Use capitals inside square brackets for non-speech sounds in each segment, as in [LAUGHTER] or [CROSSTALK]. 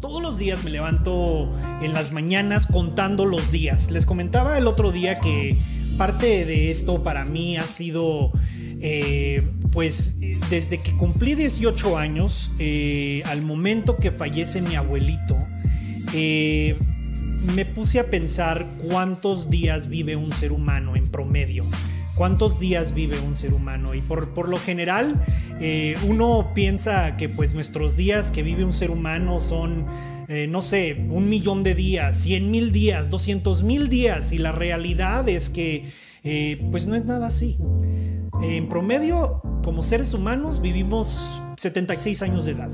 Todos los días me levanto en las mañanas contando los días. Les comentaba el otro día que parte de esto para mí ha sido, eh, pues, desde que cumplí 18 años, eh, al momento que fallece mi abuelito, eh, me puse a pensar cuántos días vive un ser humano en promedio. ¿Cuántos días vive un ser humano? Y por, por lo general, uno piensa que pues nuestros días que vive un ser humano son eh, no sé, un millón de días, cien mil días, doscientos mil días y la realidad es que eh, pues no es nada así. En promedio, como seres humanos, vivimos 76 años de edad.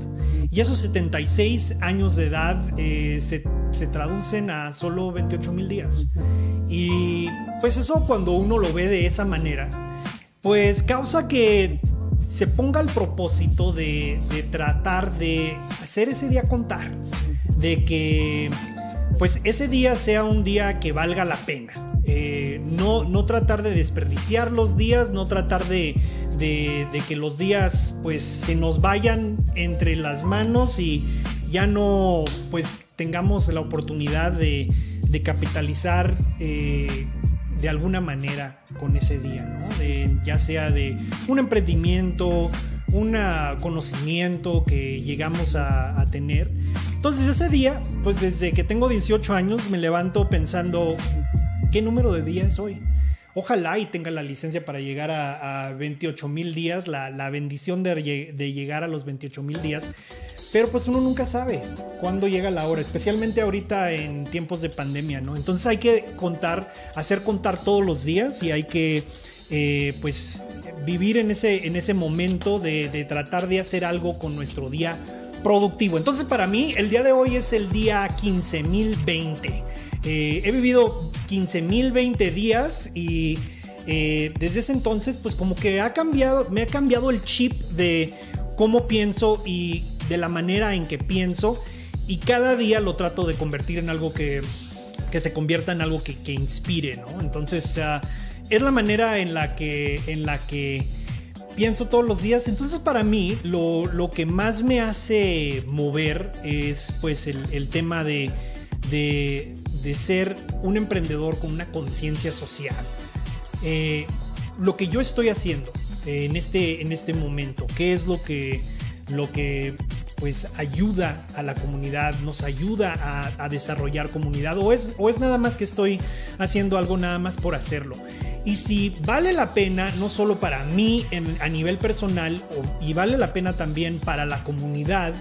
Y esos 76 años de edad eh, se, se, traducen a solo 28 mil días. Y pues eso cuando uno lo ve de esa manera, pues causa que se ponga el propósito de, de tratar de hacer ese día contar de que pues ese día sea un día que valga la pena. Eh, no, no tratar de desperdiciar los días, no tratar de, que los días pues se nos vayan entre las manos y ya no pues tengamos la oportunidad de, capitalizar eh, de alguna manera con ese día, ya sea de un emprendimiento, un conocimiento que llegamos a, tener. Entonces ese día, pues desde que tengo 18 años, me levanto pensando, ¿qué número de días es hoy? Ojalá y tenga la licencia para llegar a, 28 mil días, la, bendición de, de, llegar a los 28 mil días. Pero pues uno nunca sabe cuándo llega la hora, especialmente ahorita en tiempos de pandemia, ¿no? Entonces hay que contar, hacer contar todos los días y hay que eh, pues vivir en ese, en ese momento de, tratar de hacer algo con nuestro día productivo. Entonces para mí el día de hoy es el día 15.020. Eh, he vivido 15.020 días y eh, desde ese entonces pues como que ha cambiado, me ha cambiado el chip de cómo pienso y de la manera en que pienso y cada día lo trato de convertir en algo que, que se convierta en algo que, que inspire, ¿no? Entonces... Uh, es la manera en la que, en la que pienso todos los días. Entonces para mí lo, que más me hace mover es pues el, tema de, de, ser un emprendedor con una conciencia social. Eh, lo que yo estoy haciendo en, este, en este momento, qué es lo que, lo que pues ayuda a la comunidad, nos ayuda a, desarrollar comunidad o es, o es nada más que estoy haciendo algo nada más por hacerlo y si vale la pena, no solo para mí a nivel personal, y vale la pena también para la comunidad,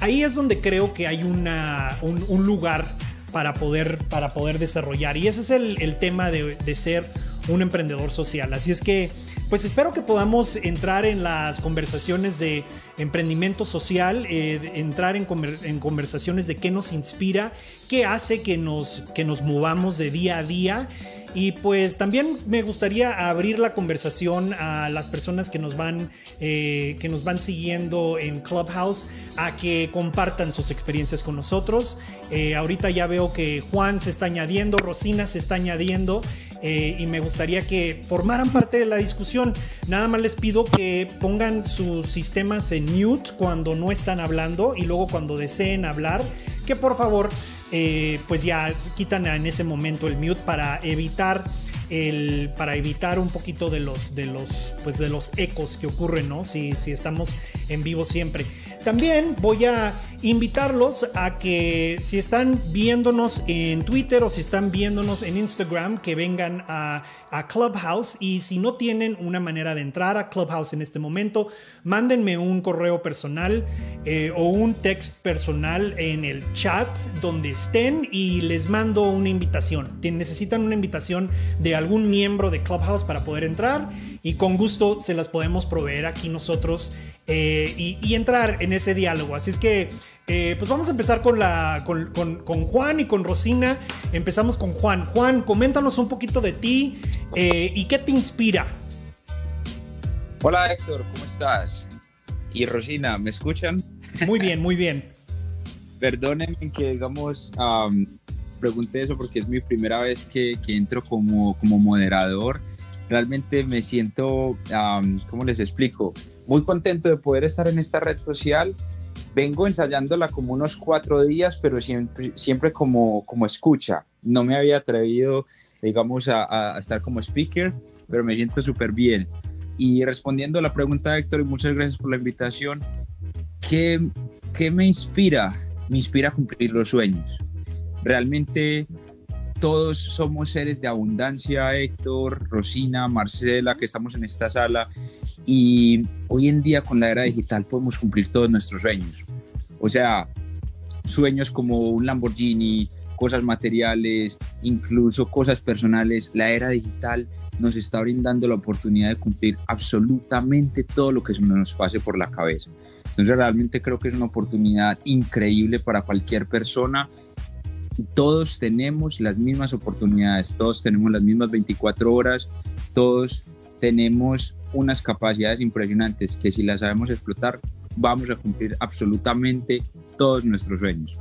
ahí es donde creo que hay una, un, lugar para poder, para poder desarrollar. Y ese es el, tema de, ser un emprendedor social. Así es que, pues espero que podamos entrar en las conversaciones de emprendimiento social, eh, entrar en, conversaciones de qué nos inspira, qué hace que nos, que nos movamos de día a día y pues también me gustaría abrir la conversación a las personas que nos van, eh, que nos van siguiendo en Clubhouse a que compartan sus experiencias con nosotros. Eh, ahorita ya veo que Juan se está añadiendo, Rosina se está añadiendo. Eh, y me gustaría que formaran parte de la discusión. Nada más les pido que pongan sus sistemas en mute cuando no están hablando y luego cuando deseen hablar, que por favor eh, pues ya quitan en ese momento el mute para evitar para evitar un poquito de los, de los, pues de los ecos que ocurren, ¿no? Si, si estamos en vivo siempre. También voy a invitarlos a que si están viéndonos en Twitter o si están viéndonos en Instagram, que vengan a, Clubhouse y si no tienen una manera de entrar a Clubhouse en este momento, mándenme un correo personal eh, o un text personal en el chat donde estén y les mando una invitación. Necesitan una invitación de algún miembro de Clubhouse para poder entrar y con gusto se las podemos proveer aquí nosotros eh, y, entrar en ese diálogo. Así es que, eh, pues vamos a empezar con, la, con, Juan y con Rosina. Empezamos con Juan. Juan, coméntanos un poquito de ti eh, y qué te inspira. Hola Héctor, ¿cómo estás? Y Rosina, ¿me escuchan? Muy bien, muy bien. [LAUGHS] Perdónenme que, digamos, pregunte eso porque es mi primera vez que, que entro como, como moderador realmente me siento, ¿cómo les explico? Muy contento de poder estar en esta red social vengo ensayándola como unos cuatro días, pero siempre, siempre como, como escucha. No me había atrevido, digamos, a, a estar como speaker, pero me siento súper bien. Y respondiendo a la pregunta Héctor, y muchas gracias por la invitación, ¿qué, ¿qué me inspira? Me inspira a cumplir los sueños. Realmente todos somos seres de abundancia, Héctor, Rosina, Marcela, que estamos en esta sala, y hoy en día con la era digital podemos cumplir todos nuestros sueños. O sea, sueños como un Lamborghini, cosas materiales, incluso cosas personales. La era digital nos está brindando la oportunidad de cumplir absolutamente todo lo que nos pase por la cabeza. Entonces realmente creo que es una oportunidad increíble para cualquier persona. Todos tenemos las mismas oportunidades, todos tenemos las mismas 24 horas, todos tenemos unas capacidades impresionantes que si las sabemos explotar, vamos a cumplir absolutamente todos nuestros sueños.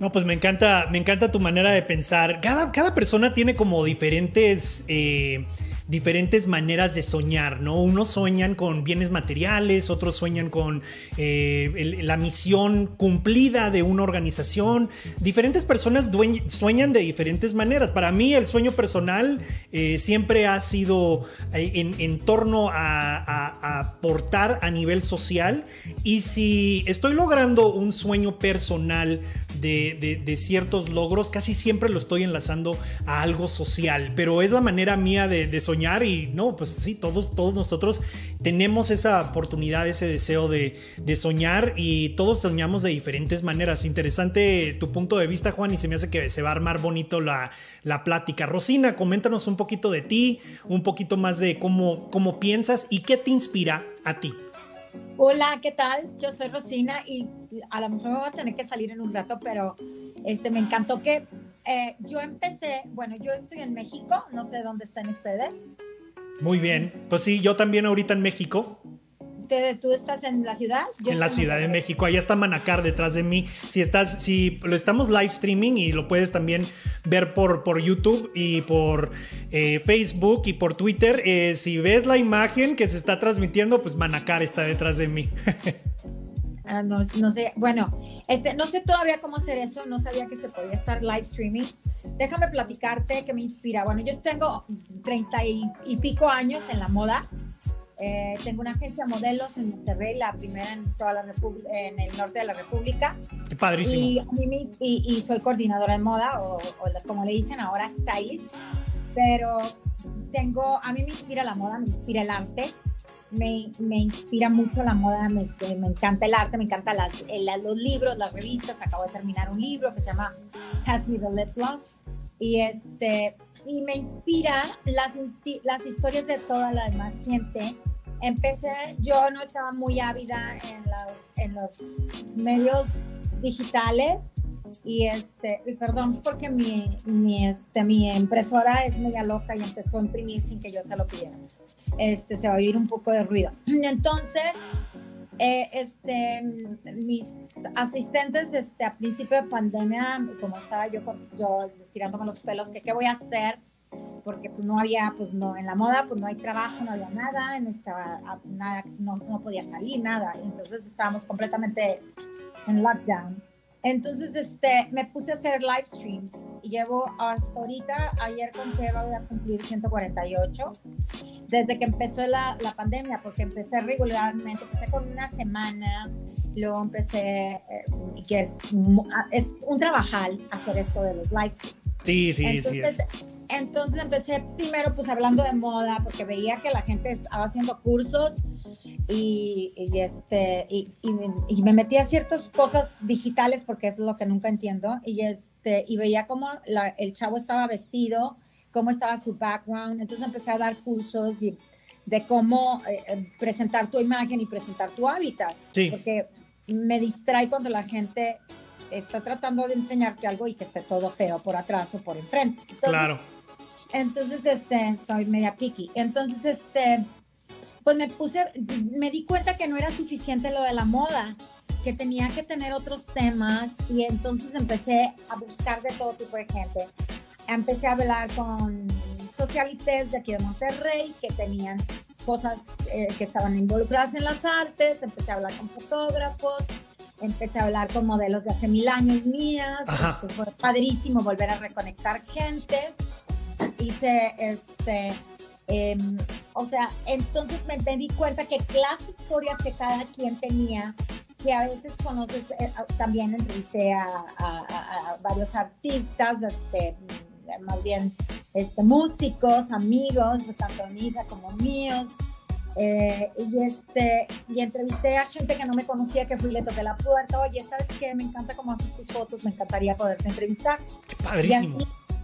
No, pues me encanta, me encanta tu manera de pensar. Cada, cada persona tiene como diferentes eh, diferentes maneras de soñar, ¿no? Unos sueñan con bienes materiales, otros sueñan con eh, la misión cumplida de una organización. Diferentes personas sueñan de diferentes maneras. Para mí el sueño personal eh, siempre ha sido eh, en, torno a, aportar a nivel social y si estoy logrando un sueño personal de, ciertos logros, casi siempre lo estoy enlazando a algo social, pero es la manera mía de, de soñar y no, pues sí, todos, todos nosotros tenemos esa oportunidad, ese deseo de, soñar y todos soñamos de diferentes maneras. Interesante tu punto de vista, Juan, y se me hace que se va a armar bonito la, la plática. Rosina, coméntanos un poquito de ti, un poquito más de cómo, cómo piensas y qué te inspira a ti. Hola, ¿qué tal? Yo soy Rosina y a lo mejor me voy a tener que salir en un rato, pero este, me encantó que eh, yo empecé, bueno, yo estoy en México, no sé dónde están ustedes. Muy bien, pues sí, yo también ahorita en México. ¿Tú estás en la ciudad? en la Ciudad de México, allá está Manacar detrás de mí. Si estás, si lo estamos live streaming y lo puedes también ver por, por YouTube y por eh, Facebook y por Twitter, eh, si ves la imagen que se está transmitiendo, pues Manacar está detrás de mí. [LAUGHS] Ah, no, no, sé, bueno, este, no sé todavía cómo hacer eso, no sabía que se podía estar live streaming. Déjame platicarte que me inspira. Bueno, yo tengo treinta y, pico años en la moda. Eh, tengo una agencia modelos en Monterrey, la primera en toda la en el norte de la República. Qué padrísimo. Y, y, soy coordinadora de moda, o, como le dicen ahora, stylist. Pero tengo, a mí me inspira la moda, me inspira el arte me, me, inspira mucho la moda, me, este, me, encanta el arte, me encantan las, los libros, las revistas. Acabo de terminar un libro que se llama Has Me the Lip Gloss. Y, este, y me inspiran las, las historias de toda la demás gente. Empecé, yo no estaba muy ávida en los, en los medios digitales y este, perdón, porque mi, mi, este, mi impresora es media loca y empezó a imprimir sin que yo se lo pidiera este, se va a oír un poco de ruido. Entonces, eh, este, mis asistentes este, a principio de pandemia, como estaba yo, yo estirándome los pelos, que qué voy a hacer, porque pues, no había, pues no, en la moda pues no hay trabajo, no había nada, no estaba nada, no, no podía salir, nada, entonces estábamos completamente en lockdown. Entonces, este, me puse a hacer live streams y llevo hasta ahorita, ayer conté, voy a cumplir 148, desde que empezó la, la, pandemia, porque empecé regularmente, empecé con una semana, luego empecé, eh, que es, es un trabajal hacer esto de los live streams. Sí, sí, sí. Entonces empecé primero pues hablando de moda, porque veía que la gente estaba haciendo cursos y, este, y, y, me, metía a ciertas cosas digitales porque es lo que nunca entiendo y, este, y veía cómo el chavo estaba vestido, cómo estaba su background, entonces empecé a dar cursos y de cómo eh, eh, presentar tu imagen y presentar tu hábitat, porque me distrae cuando la gente está tratando de enseñarte algo y que esté todo feo por atrás o por enfrente. claro. Entonces, este, soy media picky. Entonces, este, pues me puse, me di cuenta que no era suficiente lo de la moda, que tenía que tener otros temas y entonces empecé a buscar de todo tipo de gente. Empecé a hablar con socialites de aquí de Monterrey que tenían cosas eh, que estaban involucradas en las artes, empecé a hablar con fotógrafos empecé a hablar con modelos de hace mil años mías, este, fue padrísimo volver a reconectar gente, hice este, em, o sea, entonces me, di cuenta que las historias que cada quien tenía, que a veces conoces, eh, también entrevisté a, a, varios artistas, este, más bien este, músicos, amigos, tanto hija como míos, eh, y, este, y entrevisté a gente que no me conocía, que fui le toqué la puerta, oye, ¿sabes qué? Me encanta cómo haces tus fotos, me encantaría poderte entrevistar. Qué padrísimo.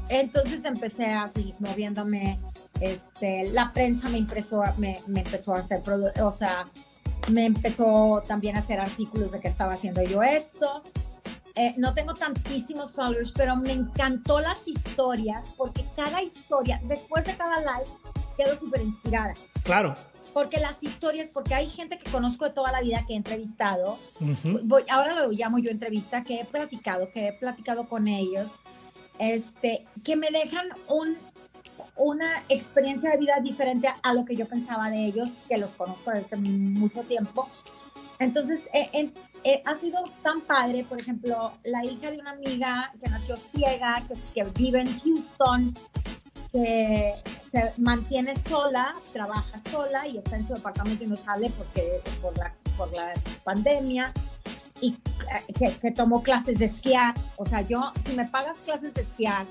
entonces empecé así, moviéndome, este, la prensa me, impresó, me, me empezó a hacer, o sea, me empezó también a hacer artículos de que estaba haciendo yo esto. Eh, no tengo tantísimos followers, pero me encantó las historias, porque cada historia, después de cada live, quedo súper inspirada. Claro. Porque las historias, porque hay gente que conozco de toda la vida que he entrevistado, voy, ahora lo llamo yo entrevista, que he platicado, que he platicado con ellos, este, que me dejan un, una experiencia de vida diferente a lo que yo pensaba de ellos, que los conozco desde mucho tiempo. Entonces, eh, eh, ha sido tan padre, por ejemplo, la hija de una amiga que nació ciega, que, que vive en Houston, que se mantiene sola, trabaja sola y está en su departamento y no sale porque por la, por la pandemia y que, que, tomó clases de esquiar. O sea, yo, si me pagas clases de esquiar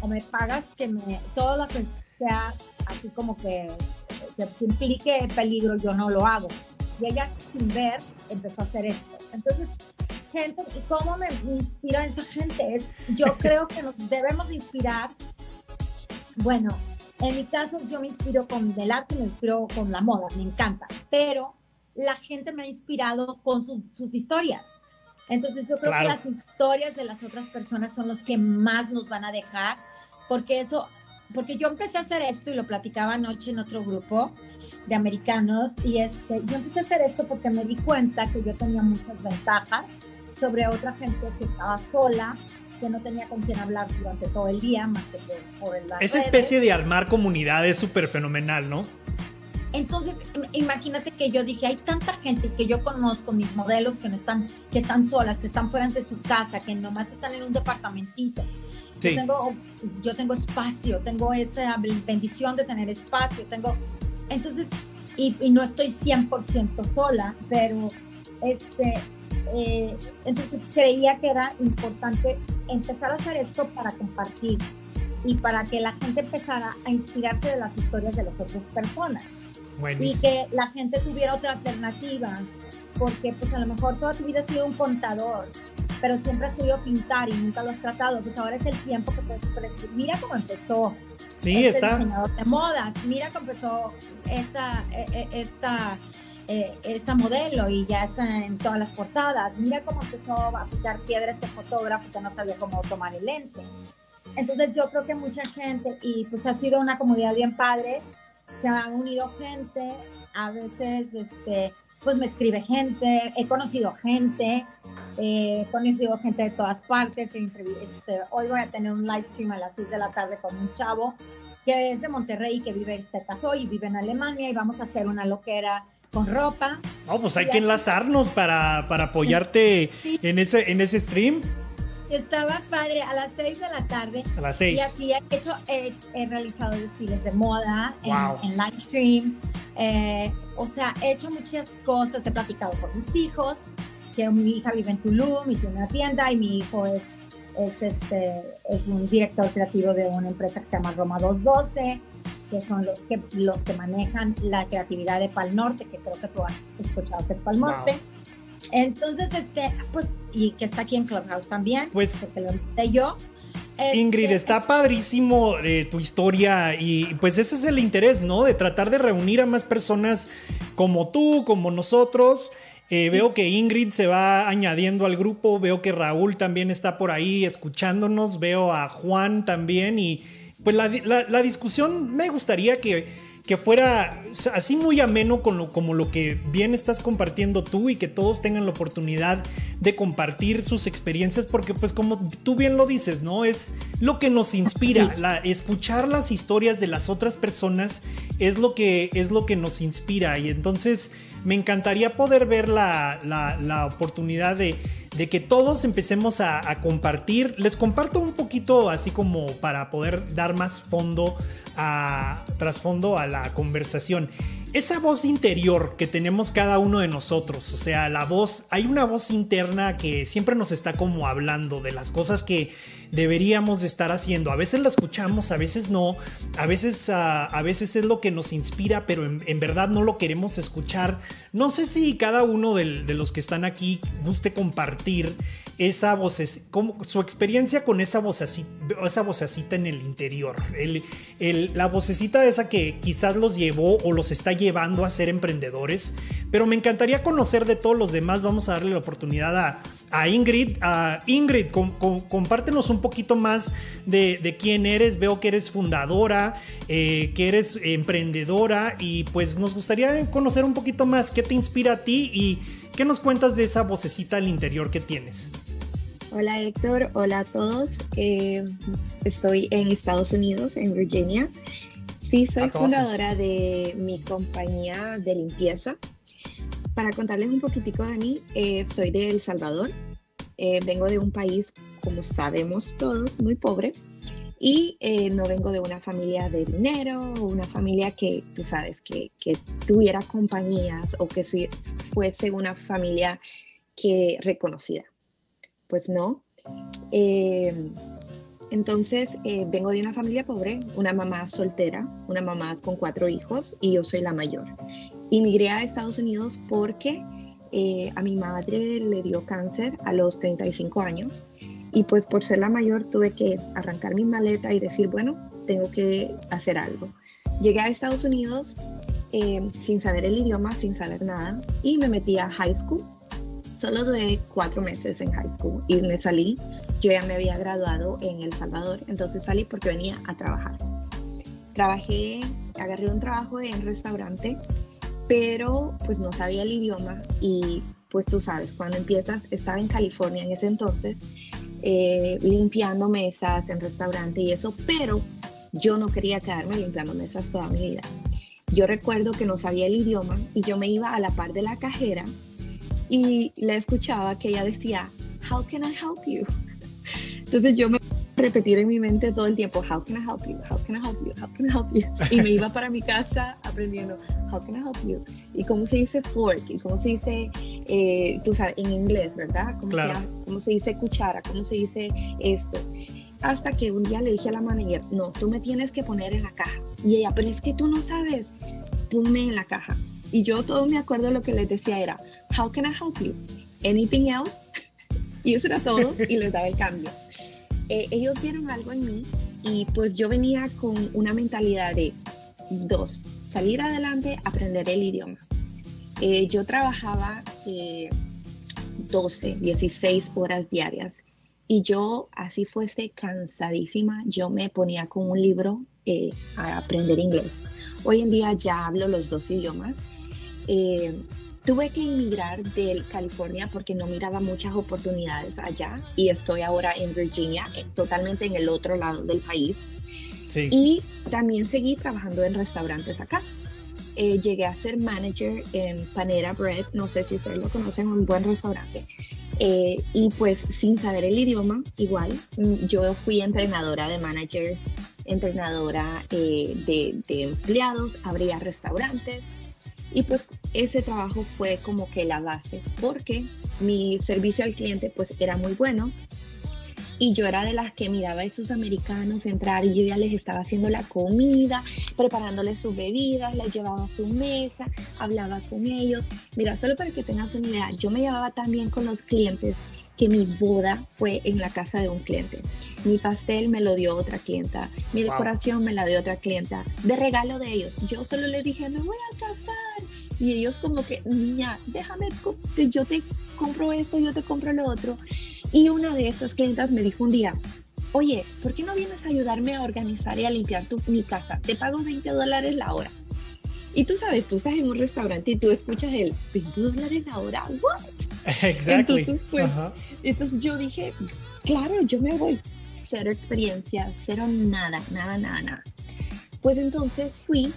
o me pagas que me, todo lo que sea así como que, que implique peligro, yo no lo hago. Y ella, sin ver, empezó a hacer esto. Entonces, gente, ¿y cómo me inspira esa gente? Es, yo [LAUGHS] creo que nos debemos inspirar. Bueno, en mi caso, yo me inspiro con el arte, me inspiro con la moda, me encanta, pero la gente me ha inspirado con sus historias. Entonces yo creo que las historias de las otras personas son los que más nos van a dejar, porque eso, porque yo empecé a hacer esto y lo platicaba anoche en otro grupo de americanos y este, yo empecé a hacer esto porque me di cuenta que yo tenía muchas ventajas sobre otra gente que estaba sola, que no tenía con quién hablar durante todo el día, más que por, el Esa especie de armar comunidad es súper fenomenal, ¿no? Entonces, imagínate que yo dije, hay tanta gente que yo conozco, mis modelos que no están, que están solas, que están fuera de su casa, que nomás están en un departamentito. Yo, tengo, yo tengo espacio, tengo esa bendición de tener espacio, tengo... Entonces, y, y no estoy 100% sola, pero este, eh, entonces creía que era importante empezar a hacer esto para compartir y para que la gente empezara a inspirarse de las historias de las otras personas. Y que la gente tuviera otra alternativa, porque pues a lo mejor toda tu vida has sido un contador, pero siempre has querido pintar y nunca lo has tratado, pues ahora es el tiempo que puedes decir, mira cómo empezó. Sí, este está. de modas, mira cómo empezó esta, e, e, esta eh, esta modelo y ya está en todas las portadas. Mira cómo empezó a picar piedra este fotógrafo que no sabía cómo tomar el lente. Entonces yo creo que mucha gente, y pues ha sido una comunidad bien padre, se han unido gente, a veces este, pues me escribe gente, he conocido gente, eh, he conocido gente de todas partes, este, hoy voy a tener un live stream a las 6 de la tarde con un chavo que es de Monterrey, que vive en este caso y vive en Alemania y vamos a hacer una loquera con ropa. No, pues hay que enlazarnos para, para apoyarte [LAUGHS] en, ese, en ese stream. Estaba padre a las 6 de la tarde. A las 6. Y aquí he, hecho, he, realizado desfiles de moda en, en, live stream. Eh, o sea, he hecho muchas cosas. He platicado con mis hijos, que mi hija vive en Tulum y tiene una tienda y mi hijo es, es, este, es un director creativo de una empresa que se llama Roma 212 que son los que, los que manejan la creatividad de Pal Norte, que creo que tú has escuchado que es Pal Norte. Entonces, este, pues, y que está aquí en Clubhouse también, pues, que lo invité yo. Ingrid, este, está padrísimo eh, tu historia y pues ese es el interés, ¿no? De tratar de reunir a más personas como tú, como nosotros. Eh, veo que Ingrid se va añadiendo al grupo, veo que Raúl también está por ahí escuchándonos, veo a Juan también y pues la, discusión me gustaría que, que fuera así muy ameno con lo, como lo que bien estás compartiendo tú y que todos tengan la oportunidad de compartir sus experiencias porque pues como tú bien lo dices, ¿no? Es lo que nos inspira, la, escuchar las historias de las otras personas es lo que es lo que nos inspira. Y entonces me encantaría poder ver la, la, oportunidad de, de, que todos empecemos a, a, compartir. Les comparto un poquito así como para poder dar más fondo a trasfondo a la conversación esa voz interior que tenemos cada uno de nosotros, o sea, la voz, hay una voz interna que siempre nos está como hablando de las cosas que deberíamos estar haciendo. A veces la escuchamos, a veces no, a veces, ah, a veces es lo que nos inspira, pero en, verdad no lo queremos escuchar. No sé si cada uno de, los que están aquí guste compartir esa voz, como, su experiencia con esa vocecita, esa vocecita en el interior, la vocecita esa que quizás los llevó o los está llevando a ser emprendedores, pero me encantaría conocer de todos los demás, vamos a darle la oportunidad a, a Ingrid. A Ingrid, compártenos un poquito más de, quién eres. Veo que eres fundadora, eh, que eres emprendedora y pues nos gustaría conocer un poquito más qué te inspira a ti y qué nos cuentas de esa vocecita al interior que tienes. Hola Héctor, hola a todos. Eh, estoy en Estados Unidos, en Virginia. Sí, soy fundadora de mi compañía de limpieza para contarles un poquitico de mí, eh, soy de El Salvador. Eh, vengo de un país, como sabemos todos, muy pobre. Y no vengo de una familia de dinero, una familia que, tú sabes, que, que tuviera compañías o que fuese una familia que reconocida. Pues no. entonces, vengo de una familia pobre, una mamá soltera, una mamá con cuatro hijos y yo soy la mayor. Inmigré a Estados Unidos porque eh, a mi madre le dio cáncer a los 35 años y pues por ser la mayor tuve que arrancar mi maleta y decir, bueno, tengo que hacer algo. Llegué a Estados Unidos eh, sin saber el idioma, sin saber nada y me metí a high school. Solo duré cuatro meses en high school y me salí. Yo ya me había graduado en El Salvador, entonces salí porque venía a trabajar. Trabajé, agarré un trabajo en restaurante pero pues no sabía el idioma y pues tú sabes, cuando empiezas, estaba en California en ese entonces, eh, limpiando mesas en restaurante y eso, pero yo no quería quedarme limpiando mesas toda mi vida. Yo recuerdo que no sabía el idioma y yo me iba a la par de la cajera y le escuchaba que ella decía, How can I help you? Entonces yo me repetir en mi mente todo el tiempo, how can I help you? How can I help you? How can I help you? Y me iba para mi casa aprendiendo, how can I help you? Y cómo se dice fork, y cómo se dice, eh, tú sabes, en inglés, ¿verdad? ¿Cómo, claro. se, cómo se dice cuchara, cómo se dice esto. Hasta que un día le dije a la manager, no, tú me tienes que poner en la caja. Y ella, pero es que tú no sabes, ponme en la caja. Y yo todo me acuerdo lo que les decía era, how can I help you? Anything else? [LAUGHS] y eso era todo y les daba el cambio. Eh, ellos vieron algo en mí y pues yo venía con una mentalidad de dos, salir adelante, aprender el idioma. Eh, yo trabajaba 12, eh, 16 horas diarias y yo, así fuese cansadísima, yo me ponía con un libro a aprender inglés. Hoy en día ya hablo los dos idiomas. Tuve que emigrar de California porque no miraba muchas oportunidades allá y estoy ahora en Virginia, eh, totalmente en el otro lado del país. Y también seguí trabajando en restaurantes acá. Eh, llegué a ser manager en Panera Bread, no sé si ustedes lo conocen, un buen restaurante. Eh, y pues sin saber el idioma, igual, mm, yo fui entrenadora de managers, entrenadora de, de empleados, abría restaurantes, y pues ese trabajo fue como que la base, porque mi servicio al cliente pues era muy bueno. Y yo era de las que miraba a esos americanos entrar y yo ya les estaba haciendo la comida, preparándoles sus bebidas, les llevaba a su mesa, hablaba con ellos. Mira, solo para que tengas una idea, yo me llevaba también con los clientes que mi boda fue en la casa de un cliente. Mi pastel me lo dio otra clienta, mi decoración me la dio otra clienta, de regalo de ellos. Yo solo les dije, me voy a casar. Y ellos como que, niña, déjame, yo te compro esto, yo te compro lo otro. Y una de estas clientas me dijo un día, oye, ¿por qué no vienes a ayudarme a organizar y a limpiar tu, mi casa? Te pago 20 dólares la hora. Y tú sabes, tú estás en un restaurante y tú escuchas el 20 dólares la hora, ¿what? [LAUGHS] Exactly. Entonces, pues, entonces yo dije, claro, yo me voy. Cero experiencia, cero nada, nada, nada, nada. Pues entonces fui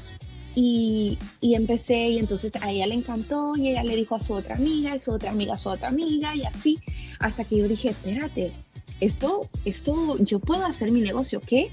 Y, y, empecé y entonces a ella le encantó y ella le dijo a su otra amiga, y su otra amiga, a su otra amiga y así, hasta que yo dije, espérate, esto, esto, yo puedo hacer mi negocio, ¿qué?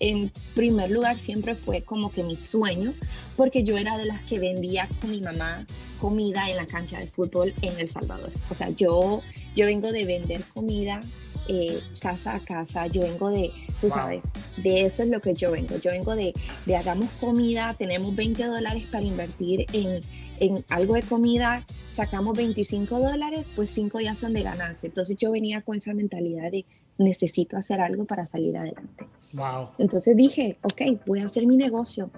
En primer lugar siempre fue como que mi sueño, porque yo era de las que vendía con mi mamá comida en la cancha de fútbol en El Salvador. O sea, yo, yo vengo de vender comida eh, casa a casa, yo vengo de, tú sabes, de eso es lo que yo vengo. Yo vengo de, de hagamos comida, tenemos 20 dólares para invertir en, en algo de comida, sacamos 25 dólares, pues 5 ya son de ganancia. Entonces yo venía con esa mentalidad de necesito hacer algo para salir adelante. Wow. Entonces dije, ok, voy a hacer mi negocio.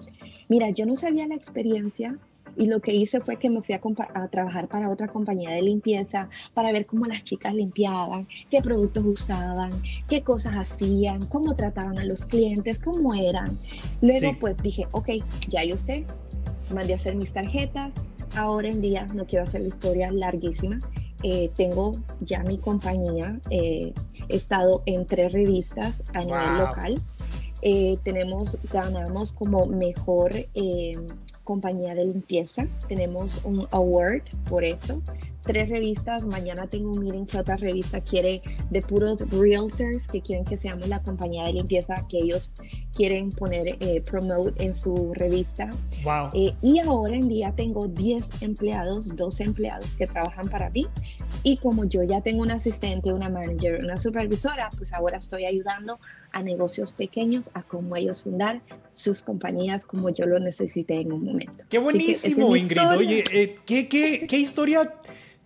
Mira, yo no sabía la experiencia y lo que hice fue que me fui a, a, trabajar para otra compañía de limpieza para ver cómo las chicas limpiaban, qué productos usaban, qué cosas hacían, cómo trataban a los clientes, cómo eran. Luego pues dije, ok, ya yo sé, mandé a hacer mis tarjetas. Ahora en día no quiero hacer la historia larguísima. Eh, tengo ya mi compañía, eh, he estado en tres revistas a nivel local. Eh, tenemos, ganamos como mejor compañía de limpieza. Tenemos un award por eso. Tres revistas. Mañana tengo un meeting que otra revista quiere de puros realtors que quieren que seamos la compañía de limpieza que ellos quieren poner, eh, promote en su revista. Wow. Eh, y ahora en día tengo 10 empleados, 12 empleados que trabajan para mí. Y como yo ya tengo un asistente, una manager, una supervisora, pues ahora estoy ayudando a negocios pequeños a cómo ellos fundar sus compañías como yo lo necesité en un momento. Qué buenísimo, Ingrid. Oye, eh, ¿qué, qué, qué historia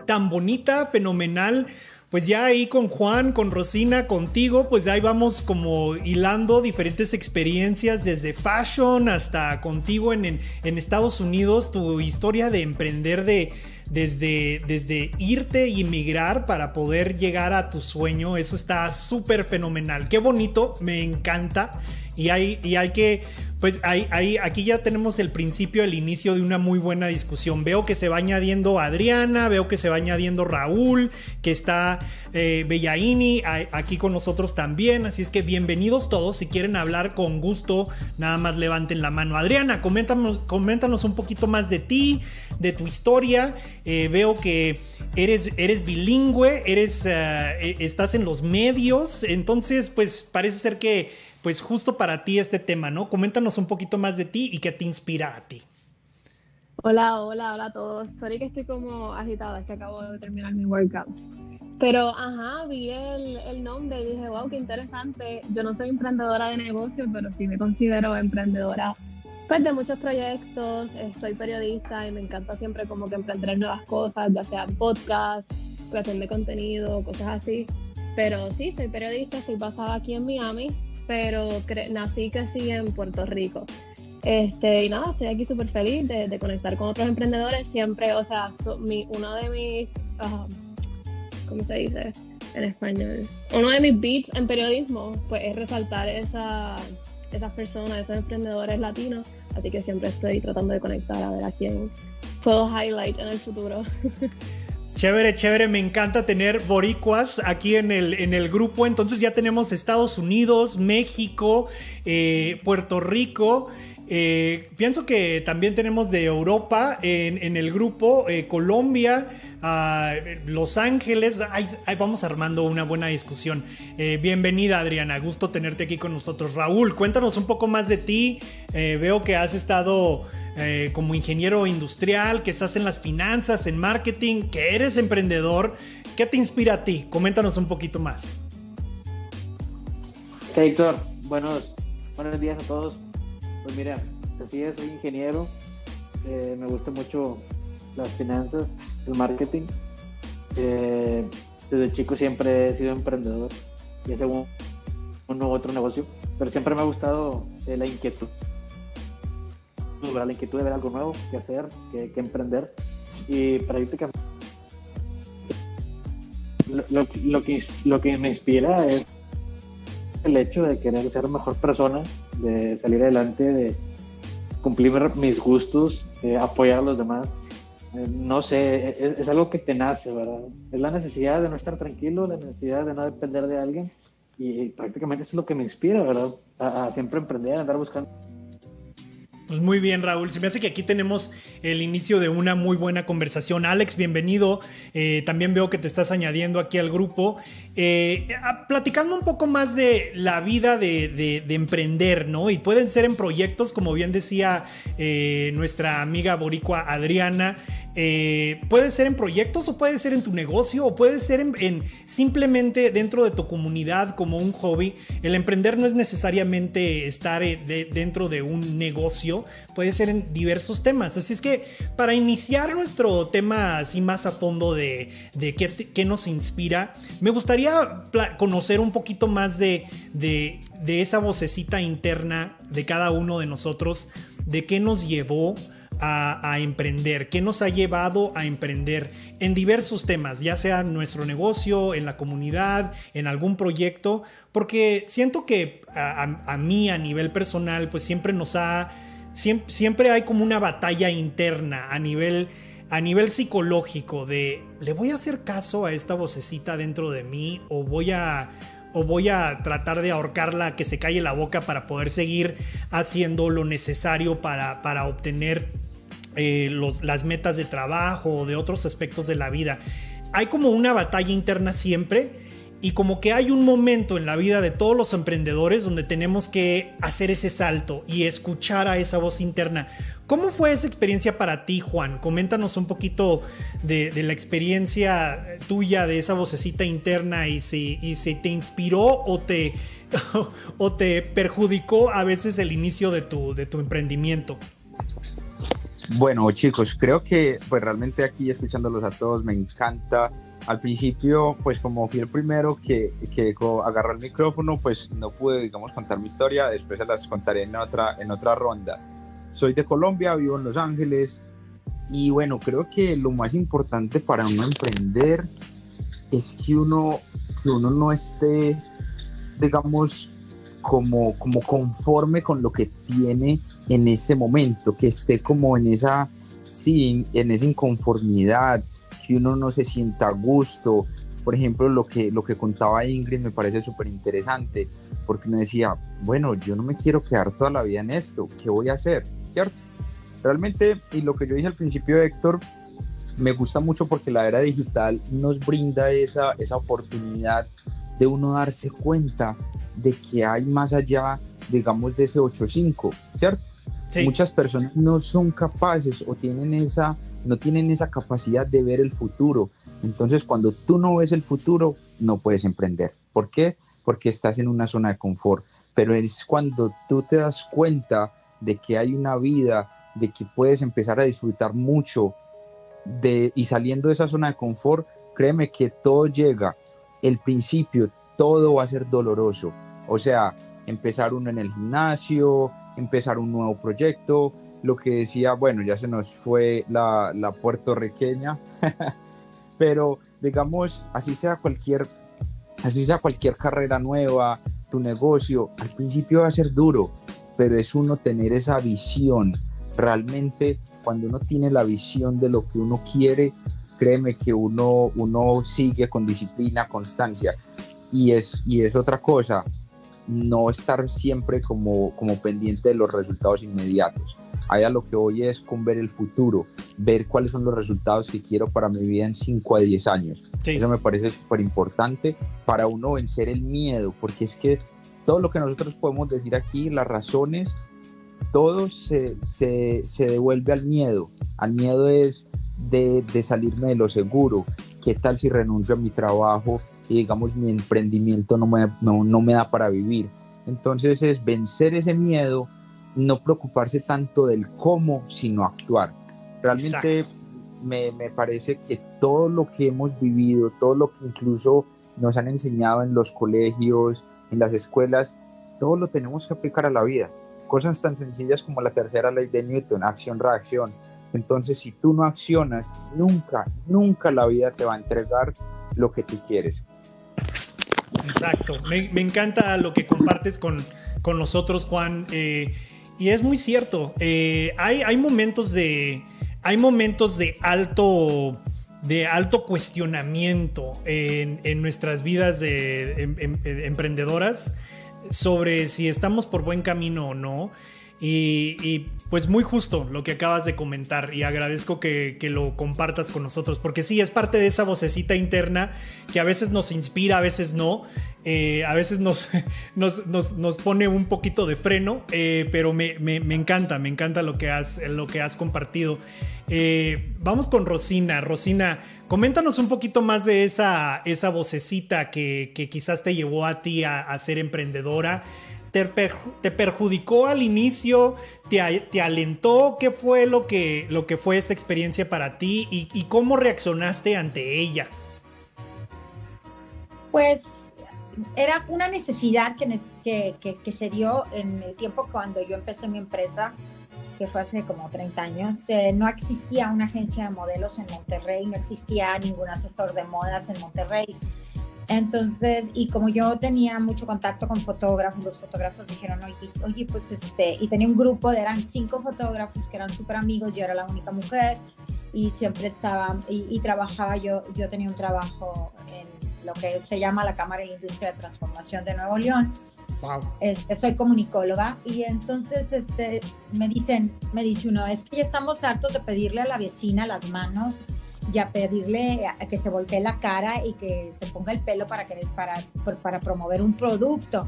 tan bonita, fenomenal pues ya ahí con Juan, con Rosina, contigo, pues ahí vamos como hilando diferentes experiencias desde fashion hasta contigo en, en, Estados Unidos, tu historia de emprender de... Desde, desde irte y emigrar para poder llegar a tu sueño, eso está súper fenomenal. Qué bonito, me encanta. Y hay, y hay que pues aquí ya tenemos el principio, el inicio de una muy buena discusión. Veo que se va añadiendo Adriana, veo que se va añadiendo Raúl, que está eh, Bellaini aquí con nosotros también. Así es que bienvenidos todos. Si quieren hablar con gusto, nada más levanten la mano. Adriana, coméntanos, coméntanos un poquito más de ti, de tu historia. Eh, veo que eres, eres bilingüe, eres, eh, estás en los medios. Entonces, pues parece ser que pues justo para ti este tema, ¿no? Coméntanos un poquito más de ti y qué te inspira a ti. Hola, hola, hola a todos. Sorry que estoy como agitada, es que acabo de terminar mi workout. Pero, ajá, vi el, el, nombre y dije, wow, qué interesante. Yo no soy emprendedora de negocios, pero sí me considero emprendedora pues, de muchos proyectos. Eh, soy periodista y me encanta siempre como que emprender nuevas cosas, ya sean podcasts, creación de contenido, cosas así. Pero sí, soy periodista, estoy basada aquí en Miami pero nací crecí en Puerto Rico. Este, y nada, estoy aquí súper feliz de, conectar con otros emprendedores. Siempre, o sea, mi, uno de mis, uh, ¿cómo se dice en español? Uno de mis beats en periodismo, pues es resaltar esa, esas personas, esos emprendedores latinos. Así que siempre estoy tratando de conectar a ver a quién puedo highlight en el futuro. [LAUGHS] Chévere, chévere, me encanta tener boricuas aquí en el, en el grupo. Entonces ya tenemos Estados Unidos, México, eh, Puerto Rico. Eh, pienso que también tenemos de Europa en, el grupo, eh, Colombia, ah, Los Ángeles. Ahí, vamos armando una buena discusión. bienvenida Adriana, gusto tenerte aquí con nosotros. Raúl, cuéntanos un poco más de ti. veo que has estado eh, como ingeniero industrial, que estás en las finanzas, en marketing, que eres emprendedor. ¿Qué te inspira a ti? Coméntanos un poquito más. Héctor, buenos, buenos días a todos. Pues mira, así es, soy ingeniero. Eh, me gusta mucho las finanzas, el marketing. Eh, desde chico siempre he sido emprendedor y he un, un otro negocio, pero siempre me ha gustado la inquietud la inquietud de ver algo nuevo que hacer, que, emprender. Y prácticamente lo, lo, que, lo que me inspira es el hecho de querer ser mejor persona, de salir adelante, de cumplir mis gustos, de apoyar a los demás. Eh, no sé, es, es, algo que te nace, ¿verdad? Es la necesidad de no estar tranquilo, la necesidad de no depender de alguien. Y prácticamente es lo que me inspira, ¿verdad? A, a siempre emprender, a andar buscando Pues muy bien, Raúl. Se me hace que aquí tenemos el inicio de una muy buena conversación. Alex, bienvenido. Eh, también veo que te estás añadiendo aquí al grupo. Eh, platicando un poco más de la vida de, emprender, ¿no? Y pueden ser en proyectos, como bien decía eh, nuestra amiga boricua Adriana, eh, puede ser en proyectos o puede ser en tu negocio o puede ser en, simplemente dentro de tu comunidad como un hobby. El emprender no es necesariamente estar eh, dentro de un negocio, puede ser en diversos temas. Así es que para iniciar nuestro tema así más a fondo de, qué, nos inspira, me gustaría conocer un poquito más de, de esa vocecita interna de cada uno de nosotros, de qué nos llevó a, emprender, qué nos ha llevado a emprender en diversos temas, ya sea nuestro negocio, en la comunidad, en algún proyecto, porque siento que a, mí a nivel personal, pues siempre nos ha, siempre, siempre, hay como una batalla interna a nivel, a nivel psicológico de, ¿le voy a hacer caso a esta vocecita dentro de mí o voy a o voy a tratar de ahorcarla que se calle la boca para poder seguir haciendo lo necesario para, para obtener eh, las metas de trabajo o de otros aspectos de la vida. Hay como una batalla interna siempre y como que hay un momento en la vida de todos los emprendedores donde tenemos que hacer ese salto y escuchar a esa voz interna. ¿Cómo fue esa experiencia para ti, Juan? Coméntanos un poquito de, la experiencia tuya, de esa vocecita interna y si, y si te inspiró o te, [LAUGHS] o te perjudicó a veces el inicio de tu, de tu emprendimiento. Bueno, chicos, creo que pues realmente aquí escuchándolos a todos me encanta. Al principio, pues como fui el primero que, que agarró el micrófono, pues no pude, digamos, contar mi historia. Después se las contaré en otra, en otra ronda. Soy de Colombia, vivo en Los Ángeles. Y bueno, creo que lo más importante para uno emprender es que uno, que uno no esté, digamos, como, como conforme con lo que tiene en ese momento, que esté como en esa, sí, en esa inconformidad, que uno no se sienta a gusto. Por ejemplo, lo que, lo que contaba Ingrid me parece súper interesante, porque me decía, bueno, yo no me quiero quedar toda la vida en esto, ¿qué voy a hacer? ¿Cierto? Realmente, y lo que yo dije al principio, Héctor, me gusta mucho porque la era digital nos brinda esa, esa oportunidad de uno darse cuenta de que hay más allá, digamos, de ese 8.5, ¿cierto? Muchas personas no son capaces o tienen esa, no tienen esa capacidad de ver el futuro. Entonces, cuando tú no ves el futuro, no puedes emprender. ¿Por qué? Porque estás en una zona de confort. Pero es cuando tú te das cuenta de que hay una vida, de que puedes empezar a disfrutar mucho de, y saliendo de esa zona de confort, créeme que todo llega. El principio, todo va a ser doloroso. O sea, empezar uno en el gimnasio, empezar un nuevo proyecto, lo que decía, bueno, ya se nos fue la, la puertorriqueña, [LAUGHS] pero digamos, así sea cualquier, así sea cualquier carrera nueva, tu negocio, al principio va a ser duro, pero es uno tener esa visión. Realmente, cuando uno tiene la visión de lo que uno quiere, créeme que uno, uno sigue con disciplina, constancia. Y es, y es otra cosa, no estar siempre como, como pendiente de los resultados inmediatos. Allá lo que hoy es con ver el futuro, ver cuáles son los resultados que quiero para mi vida en 5 a 10 años. Eso me parece súper importante para uno vencer el miedo, porque es que todo lo que nosotros podemos decir aquí, las razones, todo se, se, se devuelve al miedo. Al miedo es de, de salirme de lo seguro. ¿Qué tal si renuncio a mi trabajo y digamos mi emprendimiento no me, no, me da para vivir. Entonces es vencer ese miedo, no preocuparse tanto del cómo, sino actuar. Realmente me, me, parece que todo lo que hemos vivido, todo lo que incluso nos han enseñado en los colegios, en las escuelas, todo lo tenemos que aplicar a la vida. Cosas tan sencillas como la tercera ley de Newton, acción-reacción. Entonces, si tú no accionas, nunca, nunca la vida te va a entregar lo que tú quieres. Exacto. Me, encanta lo que compartes con, con nosotros, Juan. Eh, y es muy cierto. Eh, hay, hay, momentos de. Hay momentos de alto. De alto cuestionamiento en, nuestras vidas de em, em, emprendedoras sobre si estamos por buen camino o no. Y, pues muy justo lo que acabas de comentar y agradezco que, lo compartas con nosotros, porque sí, es parte de esa vocecita interna que a veces nos inspira, a veces no, eh, a veces nos, [LAUGHS] nos, pone un poquito de freno, eh, pero me, encanta, me encanta lo que has, lo que has compartido. Eh, vamos con Rosina. Rosina, coméntanos un poquito más de esa, esa vocecita que, quizás te llevó a ti a ser emprendedora te, perjudicó al inicio, te, alentó, qué fue lo que, lo que fue esta experiencia para ti y, cómo reaccionaste ante ella. Pues era una necesidad que, que, se dio en el tiempo cuando yo empecé mi empresa, que fue hace como 30 años. Eh, no existía una agencia de modelos en Monterrey, no existía ningún asesor de modas en Monterrey. Entonces, y como yo tenía mucho contacto con fotógrafos, los fotógrafos dijeron, oye, oye pues este, y tenía un grupo, de, eran cinco fotógrafos que eran súper amigos, yo era la única mujer y siempre estaba, y, trabajaba, yo, yo tenía un trabajo en lo que se llama la Cámara de Industria de Transformación de Nuevo León. Wow. Este, soy comunicóloga y entonces este, me dicen, me dice uno, es que ya estamos hartos de pedirle a la vecina las manos ya pedirle a que se voltee la cara y que se ponga el pelo para, que, para, para promover un producto.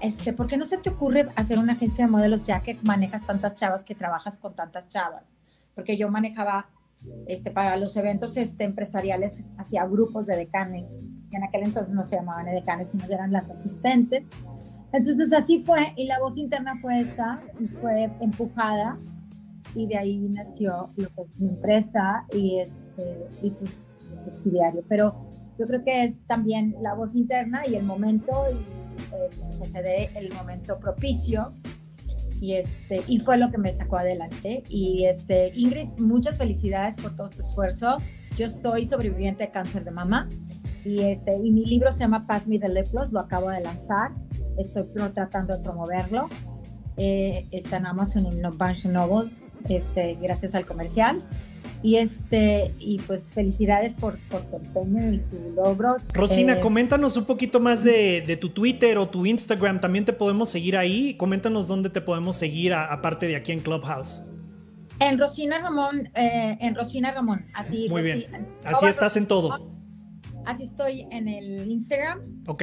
Este, ¿Por qué no se te ocurre hacer una agencia de modelos ya que manejas tantas chavas, que trabajas con tantas chavas? Porque yo manejaba este, para los eventos este, empresariales, hacía grupos de decanes, y en aquel entonces no se llamaban decanes, sino eran las asistentes. Entonces así fue, y la voz interna fue esa, y fue empujada y de ahí nació lo que es mi empresa y, este, y pues subsidiario. Pero yo creo que es también la voz interna y el momento y, que se dé el momento propicio. Y este y fue lo que me sacó adelante. Y este Ingrid muchas felicidades por todo tu esfuerzo. Yo soy sobreviviente de cáncer de mama. Y este y mi libro se llama Pass Me the Lip lo acabo de lanzar. Estoy tratando de promoverlo. Eh, está en Amazon y en Barnes Noble este, gracias al comercial. Y este, y pues felicidades por, por tu empeño y tus logros. Rosina, eh, coméntanos un poquito más de, tu Twitter o tu Instagram. También te podemos seguir ahí. Coméntanos dónde te podemos seguir, aparte de aquí en Clubhouse. En Rosina Ramón, eh, en Rosina Ramón, así. Muy bien. Así estás en todo. Así estoy en el Instagram. Ok.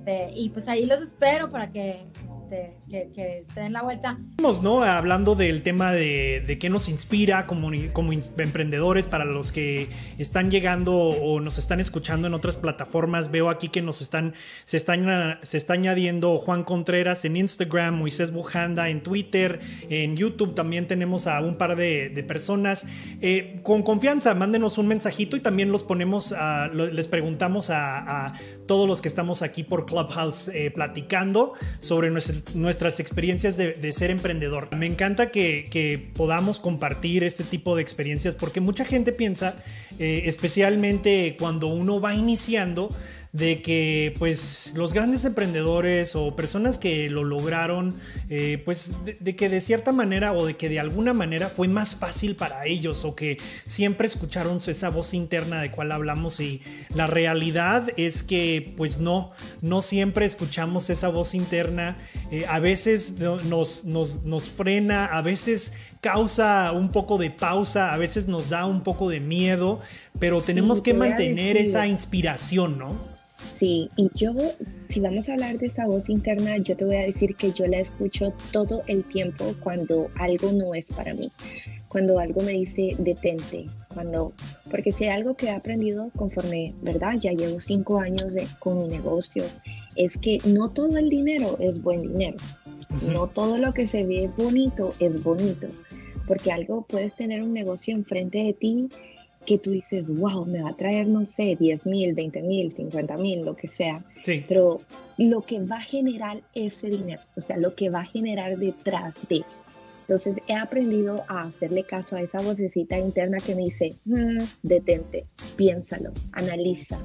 Este, y pues ahí los espero para que, este, que, se den la vuelta. ¿no? Hablando del tema de, de qué nos inspira como, como emprendedores para los que están llegando o nos están escuchando en otras plataformas. Veo aquí que nos están, se están, se está añadiendo Juan Contreras en Instagram, Moisés Bujanda en Twitter, en YouTube también tenemos a un par de, personas. Eh, con confianza, mándenos un mensajito y también los ponemos, les preguntamos a todos los que estamos aquí por Clubhouse eh, platicando sobre nuestras, experiencias de, ser emprendedor. Me encanta que, podamos compartir este tipo de experiencias porque mucha gente piensa, eh, especialmente cuando uno va iniciando, de que pues los grandes emprendedores o personas que lo lograron, eh, pues de, que de cierta manera o de que de alguna manera fue más fácil para ellos o que siempre escucharon esa voz interna de cual hablamos y la realidad es que pues no, no siempre escuchamos esa voz interna, eh, a veces nos, nos, nos frena, a veces causa un poco de pausa, a veces nos da un poco de miedo, pero tenemos que mantener esa inspiración, ¿no? Sí, y yo, si vamos a hablar de esa voz interna, yo te voy a decir que yo la escucho todo el tiempo cuando algo no es para mí, cuando algo me dice detente, cuando, porque si hay algo que he aprendido conforme, ¿verdad? Ya llevo cinco años de, con mi negocio, es que no todo el dinero es buen dinero, no todo lo que se ve bonito es bonito, porque algo puedes tener un negocio enfrente de ti que tú dices, wow, me va a traer, no sé, 10 mil, 20 mil, 50 mil, lo que sea. Sí. Pero lo que va a generar ese dinero, o sea, lo que va a generar detrás de. Entonces he aprendido a hacerle caso a esa vocecita interna que me dice, mm, detente, piénsalo, analiza,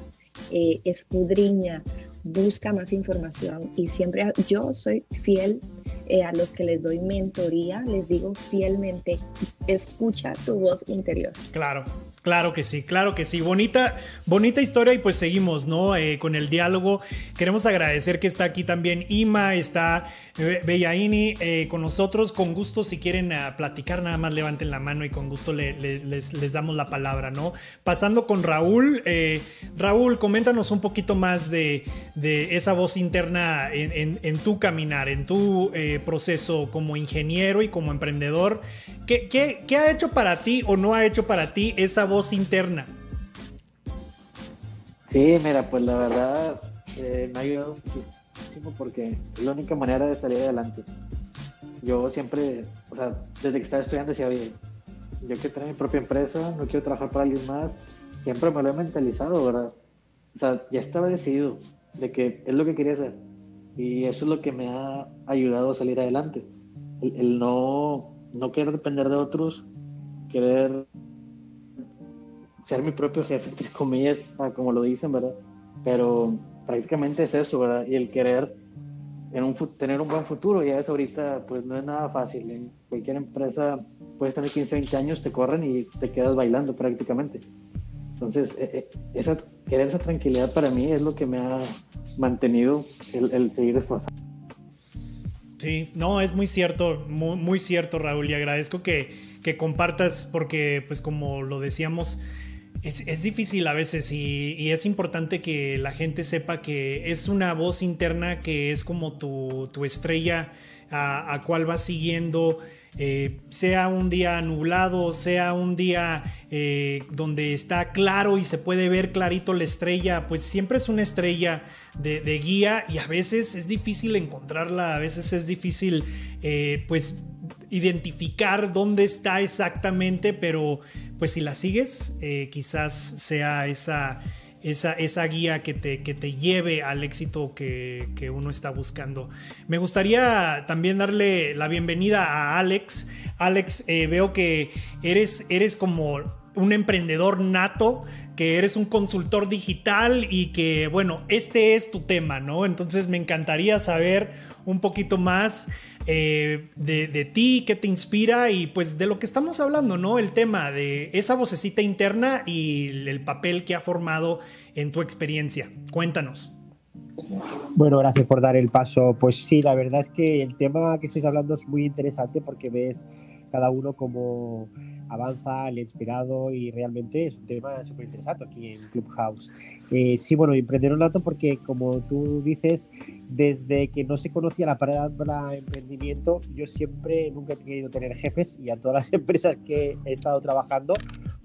eh, escudriña, busca más información y siempre yo soy fiel eh, a los que les doy mentoría, les digo fielmente, escucha tu voz interior. Claro, Claro que sí, claro que sí. Bonita, bonita historia y pues seguimos, ¿no? Eh, con el diálogo. Queremos agradecer que está aquí también Ima, está eh, Bellaini eh, con nosotros. Con gusto, si quieren platicar, nada más levanten la mano y con gusto les, damos la palabra, ¿no? Pasando con Raúl. Raúl, coméntanos un poquito más de, esa voz interna en, tu caminar, en tu proceso como ingeniero y como emprendedor. ¿Qué, qué ha hecho para ti o no ha hecho para ti esa voz? Interna? Sí, mira, pues la verdad eh, me ha ayudado muchísimo porque es la única manera de salir adelante. Yo siempre, o sea, desde que estaba estudiando decía, oye, yo quiero tener mi propia empresa, no quiero trabajar para alguien más. Siempre me lo he mentalizado, ¿verdad? O sea, ya estaba decidido de que es lo que quería hacer. Y eso es lo que me ha ayudado a salir adelante. El, el no, no querer depender de otros, querer ser mi propio jefe, [LAUGHS] entre comillas, como lo dicen, ¿verdad? Pero prácticamente es eso, ¿verdad? Y el querer en un, tener un buen futuro, ya es ahorita, pues no es nada fácil. En cualquier empresa puedes tener 15, 20 años, te corren y te quedas bailando prácticamente. Entonces, e, e, esa, querer esa tranquilidad para mí es lo que me ha mantenido el, el seguir esforzando. Sí, no, es muy cierto, muy, muy cierto, Raúl, y agradezco que, que compartas porque, pues como lo decíamos, es, difícil a veces y, es importante que la gente sepa que es una voz interna que es como tu, estrella a, cual vas siguiendo. Eh, sea un día nublado, sea un día eh, donde está claro y se puede ver clarito la estrella, pues siempre es una estrella de, guía y a veces es difícil encontrarla, a veces es difícil eh, pues identificar dónde está exactamente, pero pues si la sigues, eh, quizás sea esa, esa, esa guía que te, que te, lleve al éxito que, uno está buscando. Me gustaría también darle la bienvenida a Alex. Alex, eh, veo que eres, eres como un emprendedor nato que eres un consultor digital y que, bueno, este es tu tema, ¿no? Entonces me encantaría saber un poquito más eh, de, ti, qué te inspira y pues de lo que estamos hablando, ¿no? El tema de esa vocecita interna y el papel que ha formado en tu experiencia. Cuéntanos. Bueno, gracias por dar el paso. Pues sí, la verdad es que el tema que estáis hablando es muy interesante porque ves cada uno como avanza, le inspirado y realmente es un tema súper interesante aquí en Clubhouse. Eh, sí, bueno, emprender un rato porque como tú dices, desde que no se conocía la palabra emprendimiento, yo siempre nunca he querido tener jefes y a todas las [LAUGHS] empresas que he estado trabajando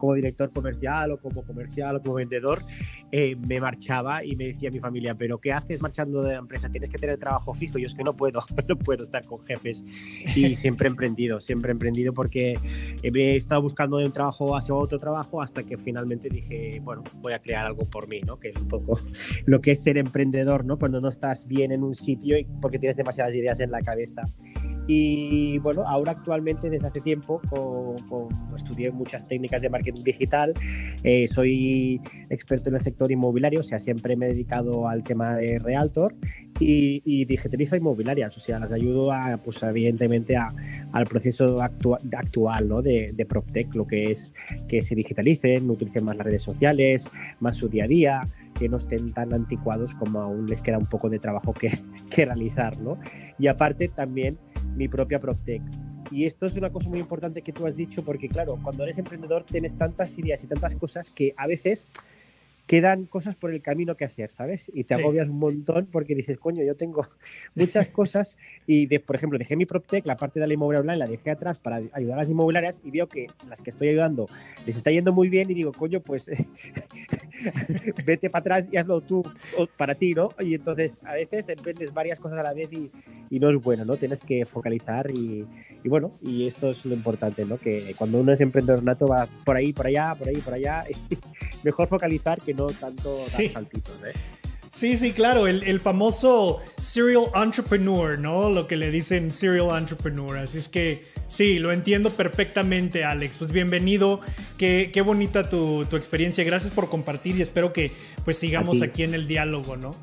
como director comercial o como comercial o como vendedor, eh, me marchaba y me decía mi familia, pero ¿qué haces marchando de la empresa? Tienes que tener trabajo fijo. Y yo es que no puedo, [LAUGHS] no puedo estar con jefes. Y siempre he emprendido, siempre he emprendido porque he estado buscando un trabajo hacia otro trabajo hasta que finalmente dije, bueno, voy a crear algo por mí, ¿no? Que es un poco [LAUGHS] lo que es ser emprendedor, ¿no? Cuando no estás bien en un sitio y porque tienes demasiadas ideas en la cabeza. Y bueno, ahora actualmente desde hace tiempo estudié muchas técnicas de marketing digital, eh, soy experto en el sector inmobiliario, o sea, siempre me he dedicado al tema de Realtor y, y digitalizo inmobiliarias, o sea, las ayudo a, pues evidentemente a, al proceso actual ¿no? de, de PropTech, lo que es que se digitalicen, utilicen más las redes sociales, más su día a día, que no estén tan anticuados como aún les queda un poco de trabajo que, [LAUGHS] que realizar, ¿no? Y aparte también mi propia PropTech. Y esto es una cosa muy importante que tú has dicho, porque claro, cuando eres emprendedor tienes tantas ideas y tantas cosas que a veces quedan cosas por el camino que hacer, ¿sabes? Y te agobias un montón porque dices, coño, yo tengo [LAUGHS] muchas cosas y, de, por ejemplo, dejé mi PropTech, la parte de la inmobiliaria online, la dejé atrás para ayudar a las inmobiliarias y veo que las que estoy ayudando les está yendo muy bien y digo, coño, pues [LAUGHS] vete para atrás y hazlo tú para ti, ¿no? Y entonces a veces emprendes varias cosas a la vez y, y no es bueno, ¿no? Tienes que focalizar y, y, bueno, y esto es lo importante, ¿no? Que cuando uno es emprendedor nato va por ahí, por allá, por ahí, por allá, [LAUGHS] mejor focalizar que no tanto sí. saltitos, ¿eh? Sí, sí, claro, el, el, famoso serial entrepreneur, ¿no? Lo que le dicen serial entrepreneur. Así es que sí, lo entiendo perfectamente, Alex. Pues bienvenido, qué, qué bonita tu, tu, experiencia. Gracias por compartir y espero que pues sigamos aquí en el diálogo, ¿no?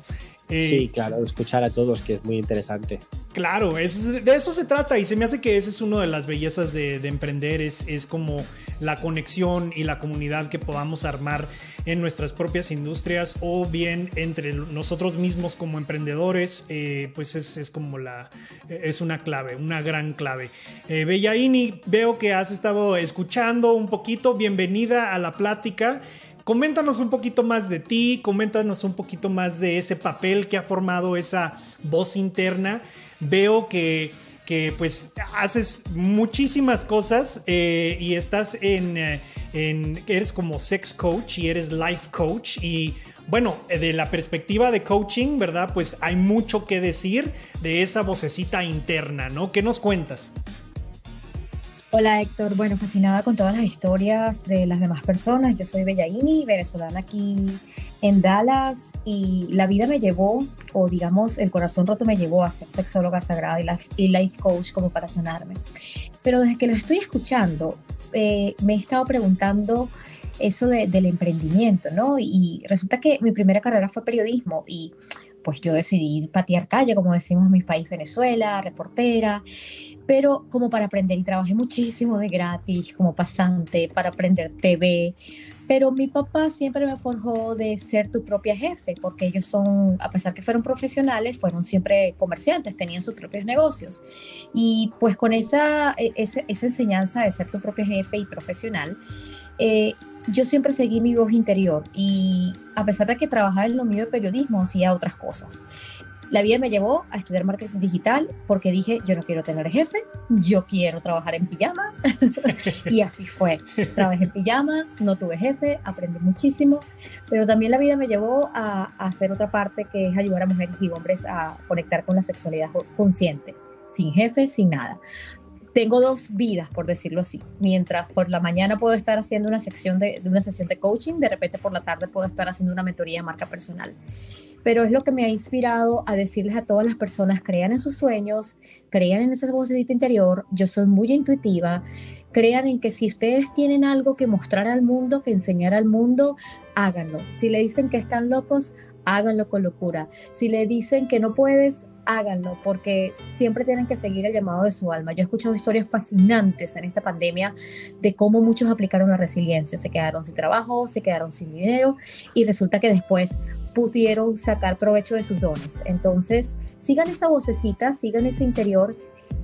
Eh, sí, claro, escuchar a todos, que es muy interesante. Claro, de eso se trata y se me hace que esa es una de las bellezas de, emprender, es, es como la conexión y la comunidad que podamos armar en nuestras propias industrias o bien entre nosotros mismos como emprendedores, eh, pues es, como la, es una clave, una gran clave. Eh, Bellaini, veo que has estado escuchando un poquito, bienvenida a la plática. Coméntanos un poquito más de ti, coméntanos un poquito más de ese papel que ha formado esa voz interna. Veo que que pues haces muchísimas cosas eh, y estás en, eh, en, eres como sex coach y eres life coach y bueno, de la perspectiva de coaching, ¿verdad? Pues hay mucho que decir de esa vocecita interna, ¿no? ¿Qué nos cuentas? Hola Héctor, bueno, fascinada con todas las historias de las demás personas. Yo soy Bellaini, venezolana aquí en Dallas y la vida me llevó, o digamos el corazón roto me llevó a ser sexóloga sagrada y life, coach como para sanarme. Pero desde que lo estoy escuchando, eh, me he estado preguntando eso del emprendimiento, ¿no? Y resulta que mi primera carrera fue periodismo y pues yo decidí patear calle, como decimos en mi país, Venezuela, reportera, pero como para aprender y trabajé muchísimo de gratis como pasante para aprender TV, pero mi papá siempre me forjó de ser tu propia jefe, porque ellos son, a pesar que fueron profesionales, fueron siempre comerciantes, tenían sus propios negocios. Y pues con esa, e, esa, enseñanza de ser tu propio jefe y profesional, eh, yo siempre seguí mi voz interior y a pesar de que trabajaba en lo mío de periodismo, hacía otras cosas. La vida me llevó a estudiar marketing digital porque dije, yo no quiero tener jefe, yo quiero trabajar en pijama. [LAUGHS] y así fue. Trabajé en pijama, no tuve jefe, aprendí muchísimo, pero también la vida me llevó a, hacer otra parte que es ayudar a mujeres y hombres a conectar con la sexualidad consciente, sin jefe, sin nada tengo dos vidas, por decirlo así. Mientras por la mañana puedo estar haciendo una sección de, una sesión de coaching, de repente por la tarde puedo estar haciendo una mentoría de marca personal. Pero es lo que me ha inspirado a decirles a todas las personas, crean en sus sueños, crean en esa vocecita interior. Yo soy muy intuitiva. Crean en que si ustedes tienen algo que mostrar al mundo, que enseñar al mundo, háganlo. Si le dicen que están locos, háganlo con locura. Si le dicen que no puedes, háganlo, porque siempre tienen que seguir el llamado de su alma. Yo he escuchado historias fascinantes en esta pandemia de cómo muchos aplicaron la resiliencia, se quedaron sin trabajo, se quedaron sin dinero y resulta que después pudieron sacar provecho de sus dones. Entonces, sigan esa vocecita, sigan ese interior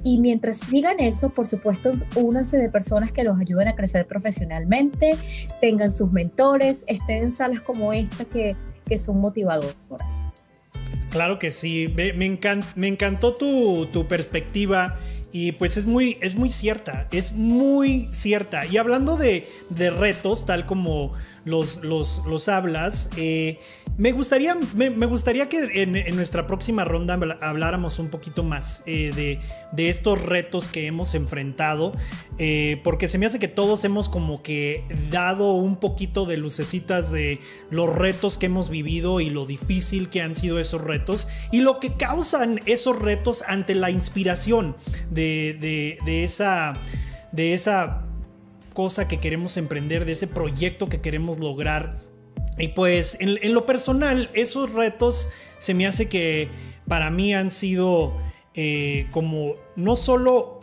y mientras sigan eso, por supuesto, únanse de personas que los ayuden a crecer profesionalmente, tengan sus mentores, estén en salas como esta que, que son motivadoras. Claro que sí, me, me, encantó tu, tu, perspectiva y pues es muy, es muy cierta, es muy cierta. Y hablando de, de retos, tal como los, los, los hablas. Eh, me, gustaría, me, gustaría que en, nuestra próxima ronda habláramos un poquito más eh, de, de, estos retos que hemos enfrentado, eh, porque se me hace que todos hemos como que dado un poquito de lucecitas de los retos que hemos vivido y lo difícil que han sido esos retos y lo que causan esos retos ante la inspiración de, de, esa de esa cosa que queremos emprender, de ese proyecto que queremos lograr. Y pues en, lo personal, esos retos se me hace que para mí han sido eh, como no solo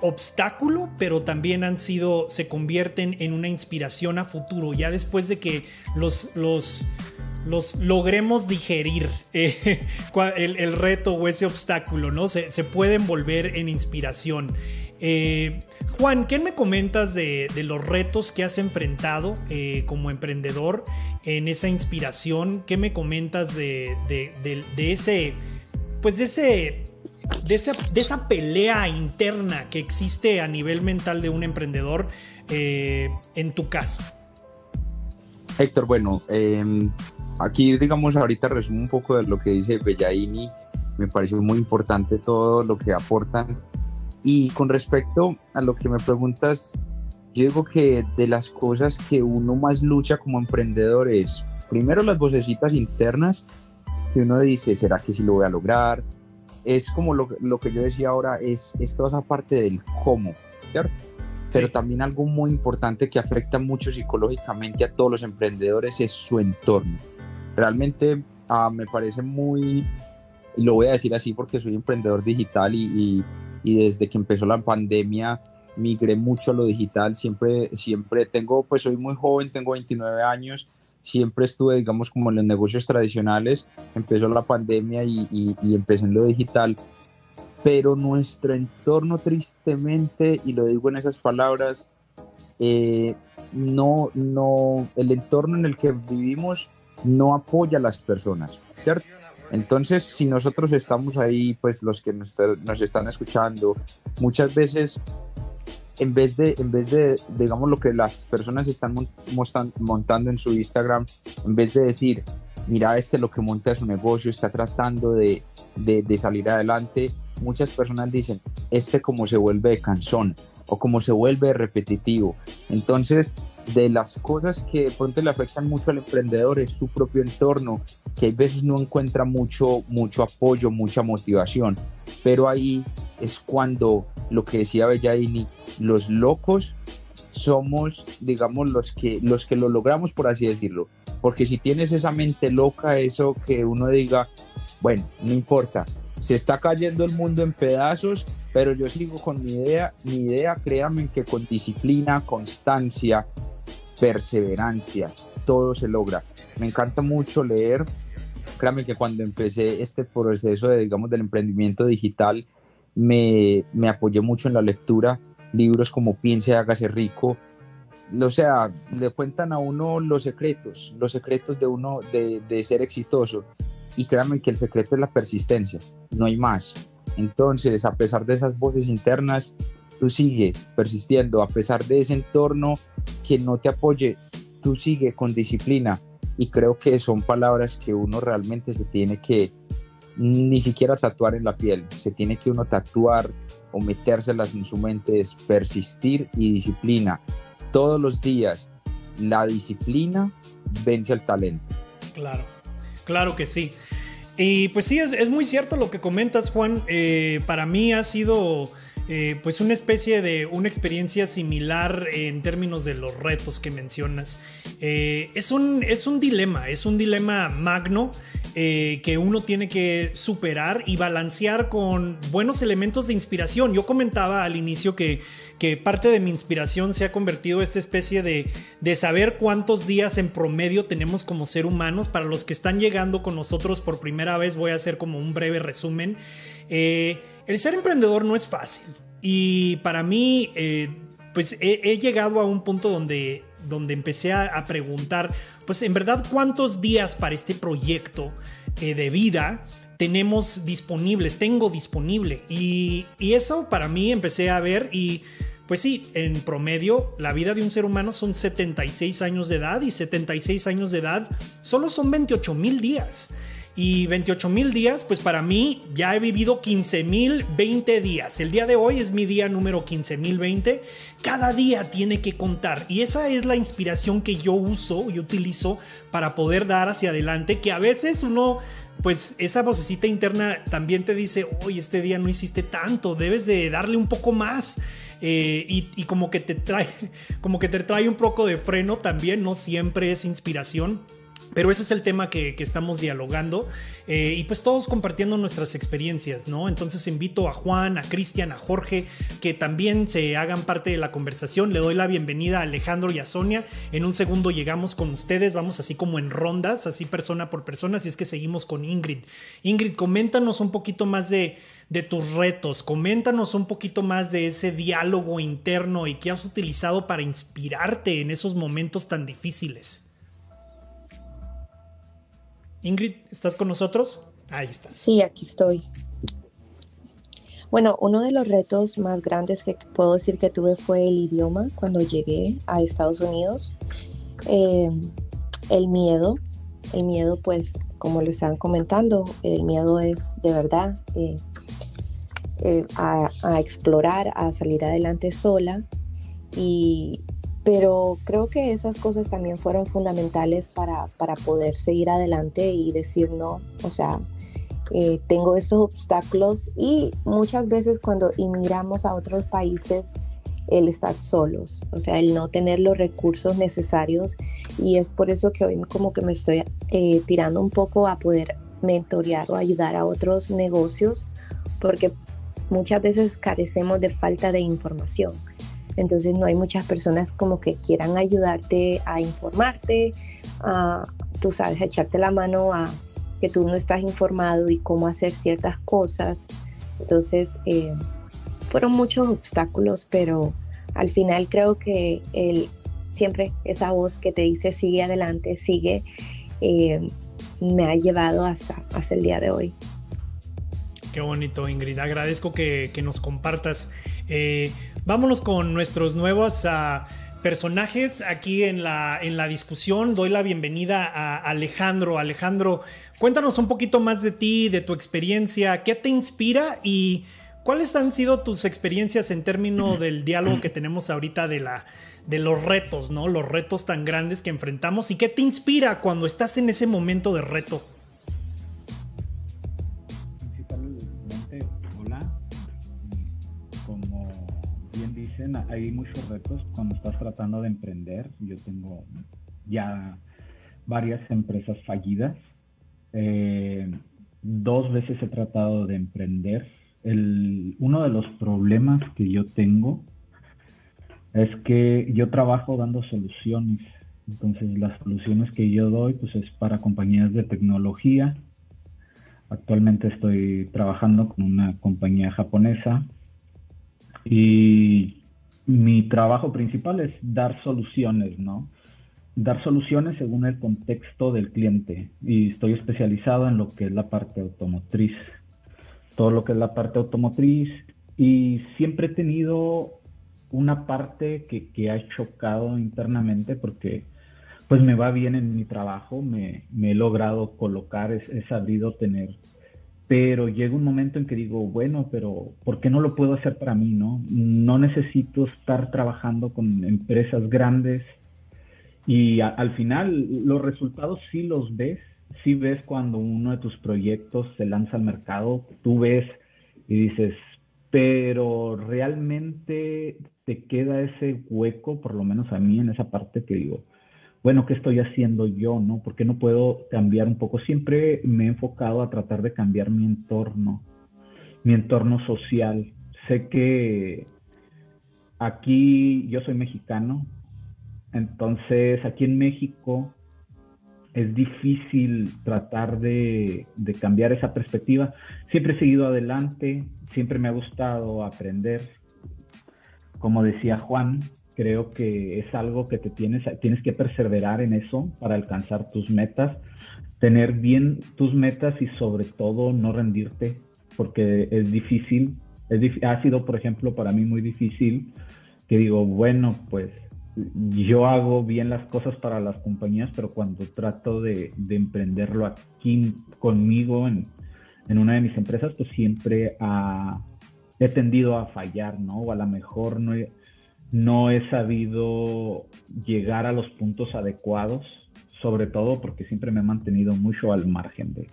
obstáculo, pero también han sido, se convierten en una inspiración a futuro, ya después de que los, los, los logremos digerir eh, [LAUGHS] el, reto o ese obstáculo, ¿no? Se, se pueden volver en inspiración. Eh, Juan, ¿qué me comentas de, los retos que has enfrentado eh, como emprendedor en esa inspiración? ¿Qué me comentas de, ese, pues de ese, de esa, pelea interna que existe a nivel mental de un emprendedor eh, en tu caso? Héctor, bueno, em, aquí digamos ahorita resumo un poco de lo que dice Bellaini. Me pareció muy importante todo lo que aportan y con respecto a lo que me preguntas, yo digo que de las cosas que uno más lucha como emprendedor es, primero las vocecitas internas, que uno dice, ¿será que sí lo voy a lograr? Es como lo, lo que yo decía ahora, es, es toda esa parte del cómo, ¿cierto? Pero también algo muy importante que afecta mucho psicológicamente a todos los emprendedores es su entorno. Realmente ah, me parece muy, lo voy a decir así porque soy emprendedor digital y, y y desde que empezó la pandemia migré mucho a lo digital, siempre, siempre tengo, pues soy muy joven, tengo 29 años, siempre estuve, digamos, como en los negocios tradicionales, empezó la pandemia y, y, empecé en lo digital, pero nuestro entorno tristemente, y lo digo en esas palabras, eh, no, no, el entorno en el que vivimos no apoya a las personas, ¿cierto? Entonces, si nosotros estamos ahí, pues los que nos, están escuchando, muchas veces en vez de, en vez de, digamos, lo que las personas están montando en su Instagram, en vez de decir, mira, este lo que monta su negocio, está tratando de, salir adelante, muchas personas dicen, este como se vuelve cansón o como se vuelve repetitivo. Entonces, de las cosas que de pronto le afectan mucho al emprendedor es su propio entorno, que hay veces no encuentra mucho, mucho apoyo, mucha motivación. Pero ahí es cuando lo que decía Bellaini, los locos somos, digamos, los que, los que lo logramos, por así decirlo. Porque si tienes esa mente loca, eso que uno diga, bueno, no importa, se está cayendo el mundo en pedazos, pero yo sigo con mi idea, mi idea, créanme que con disciplina, constancia, perseverancia, todo se logra. Me encanta mucho leer, créanme que cuando empecé este proceso de, digamos, del emprendimiento digital, me, me apoyé mucho en la lectura, libros como Piense hágase rico, o sea, le cuentan a uno los secretos, los secretos de uno de, de, ser exitoso. Y créanme que el secreto es la persistencia, no hay más. Entonces, a pesar de esas voces internas, tú sigue persistiendo, a pesar de ese entorno que no te apoye, tú sigue con disciplina. Y creo que son palabras que uno realmente se tiene que, ni siquiera tatuar en la piel, se tiene que uno tatuar o metérselas en su mente, es persistir y disciplina. Todos los días, la disciplina vence al talento. Claro, claro que sí. Y pues sí, es, muy cierto lo que comentas, Juan. Eh, para mí ha sido eh, pues una especie de una experiencia similar en términos de los retos que mencionas. Eh, es, un, es un dilema, es un dilema magno que uno tiene que superar y balancear con buenos elementos de inspiración. Yo comentaba al inicio que, que parte de mi inspiración se ha convertido esta especie de, de, saber cuántos días en promedio tenemos como ser humanos. Para los que están llegando con nosotros por primera vez voy a hacer como un breve resumen. Eh, el ser emprendedor no es fácil y para mí eh, pues he, llegado a un punto donde, donde empecé a preguntar pues en verdad cuántos días para este proyecto eh, de vida tenemos disponibles, tengo disponible. Y, y eso para mí empecé a ver y pues sí, en promedio la vida de un ser humano son 76 años de edad y 76 años de edad solo son 28 mil días. Y 28 mil días, pues para mí ya he vivido 15 mil 20 días. El día de hoy es mi día número 15 mil 20. Cada día tiene que contar. Y esa es la inspiración que yo uso y utilizo para poder dar hacia adelante. Que a veces uno, pues esa vocecita interna también te dice, hoy este día no hiciste tanto, debes de darle un poco más. Eh, y, y, como que te trae [LAUGHS] como que te trae un poco de freno también no siempre es inspiración pero ese es el tema que, estamos dialogando eh, y pues todos compartiendo nuestras experiencias, ¿no? Entonces invito a Juan, a Cristian, a Jorge que también se hagan parte de la conversación. Le doy la bienvenida a Alejandro y a Sonia. En un segundo llegamos con ustedes, vamos así como en rondas, así persona por persona, así es que seguimos con Ingrid. Ingrid, coméntanos un poquito más de, de tus retos, coméntanos un poquito más de ese diálogo interno y qué has utilizado para inspirarte en esos momentos tan difíciles. Ingrid, ¿estás con nosotros? Ahí estás. Sí, aquí estoy. Bueno, uno de los retos más grandes que puedo decir que tuve fue el idioma cuando llegué a Estados Unidos. Eh, el miedo, el miedo pues como lo están comentando, el miedo es de verdad eh, eh, a, a, explorar, a salir adelante sola. Y pero creo que esas cosas también fueron fundamentales para, para poder seguir adelante y decir no, o sea, eh, tengo estos obstáculos y muchas veces cuando inmigramos a otros países, el estar solos, o sea, el no tener los recursos necesarios. Y es por eso que hoy como que me estoy eh, tirando un poco a poder mentorear o ayudar a otros negocios porque muchas veces carecemos de falta de información Entonces no hay muchas personas como que quieran ayudarte a informarte, a, tú sabes, echarte la mano a que tú no estás informado y cómo hacer ciertas cosas. Entonces eh, fueron muchos obstáculos, pero al final creo que el, siempre esa voz que te dice sigue adelante, sigue, eh, me ha llevado hasta, hasta el día de hoy. Qué bonito, Ingrid. Agradezco que, nos compartas. Eh, vámonos con nuestros nuevos ah, personajes aquí en la, en la discusión. Doy la bienvenida a Alejandro. Alejandro, cuéntanos un poquito más de ti, de tu experiencia, qué te inspira y cuáles han sido tus experiencias en términos del diálogo que tenemos ahorita de la de los retos, ¿no? Los retos tan grandes que enfrentamos y qué te inspira cuando estás en ese momento de reto. Hay muchos retos cuando estás tratando de emprender. Yo tengo ya varias empresas fallidas. Eh, dos veces he tratado de emprender. Uno de los problemas que yo tengo es que yo trabajo dando soluciones. Entonces las soluciones que yo doy pues es para compañías de tecnología. Actualmente estoy trabajando con una compañía japonesa y mi trabajo principal es dar soluciones, ¿no? Dar soluciones según el contexto del cliente. Y estoy especializado en lo que es la parte automotriz, todo lo que es la parte automotriz. Y siempre he tenido una parte que, ha chocado internamente porque pues me va bien en mi trabajo, me, he logrado colocar, he sabido tener pero llega un momento en que digo, bueno, pero ¿por qué no lo puedo hacer para mí, no? No necesito estar trabajando con empresas grandes y al final los resultados sí los ves, sí ves cuando uno de tus proyectos se lanza al mercado, tú ves y dices, pero realmente te queda ese hueco, por lo menos a mí en esa parte que digo, bueno, ¿qué estoy haciendo yo? ¿no? ¿Por qué no puedo cambiar un poco? Siempre me he enfocado a tratar de cambiar mi entorno, mi entorno social. Sé que aquí yo soy mexicano, entonces aquí en México es difícil tratar de, de, cambiar esa perspectiva. Siempre he seguido adelante, siempre me ha gustado aprender. Como decía Juan, Creo que es algo que te tienes, tienes que perseverar en eso para alcanzar tus metas, tener bien tus metas y sobre todo no rendirte, porque es difícil. ha sido, por ejemplo, para mí muy difícil que digo, bueno, pues yo hago bien las cosas para las compañías, pero cuando trato de, emprenderlo aquí conmigo en, una de mis empresas, pues siempre he tendido a fallar, ¿no? O a lo mejor no he, no he sabido llegar a los puntos adecuados, sobre todo porque siempre me he mantenido mucho al margen de...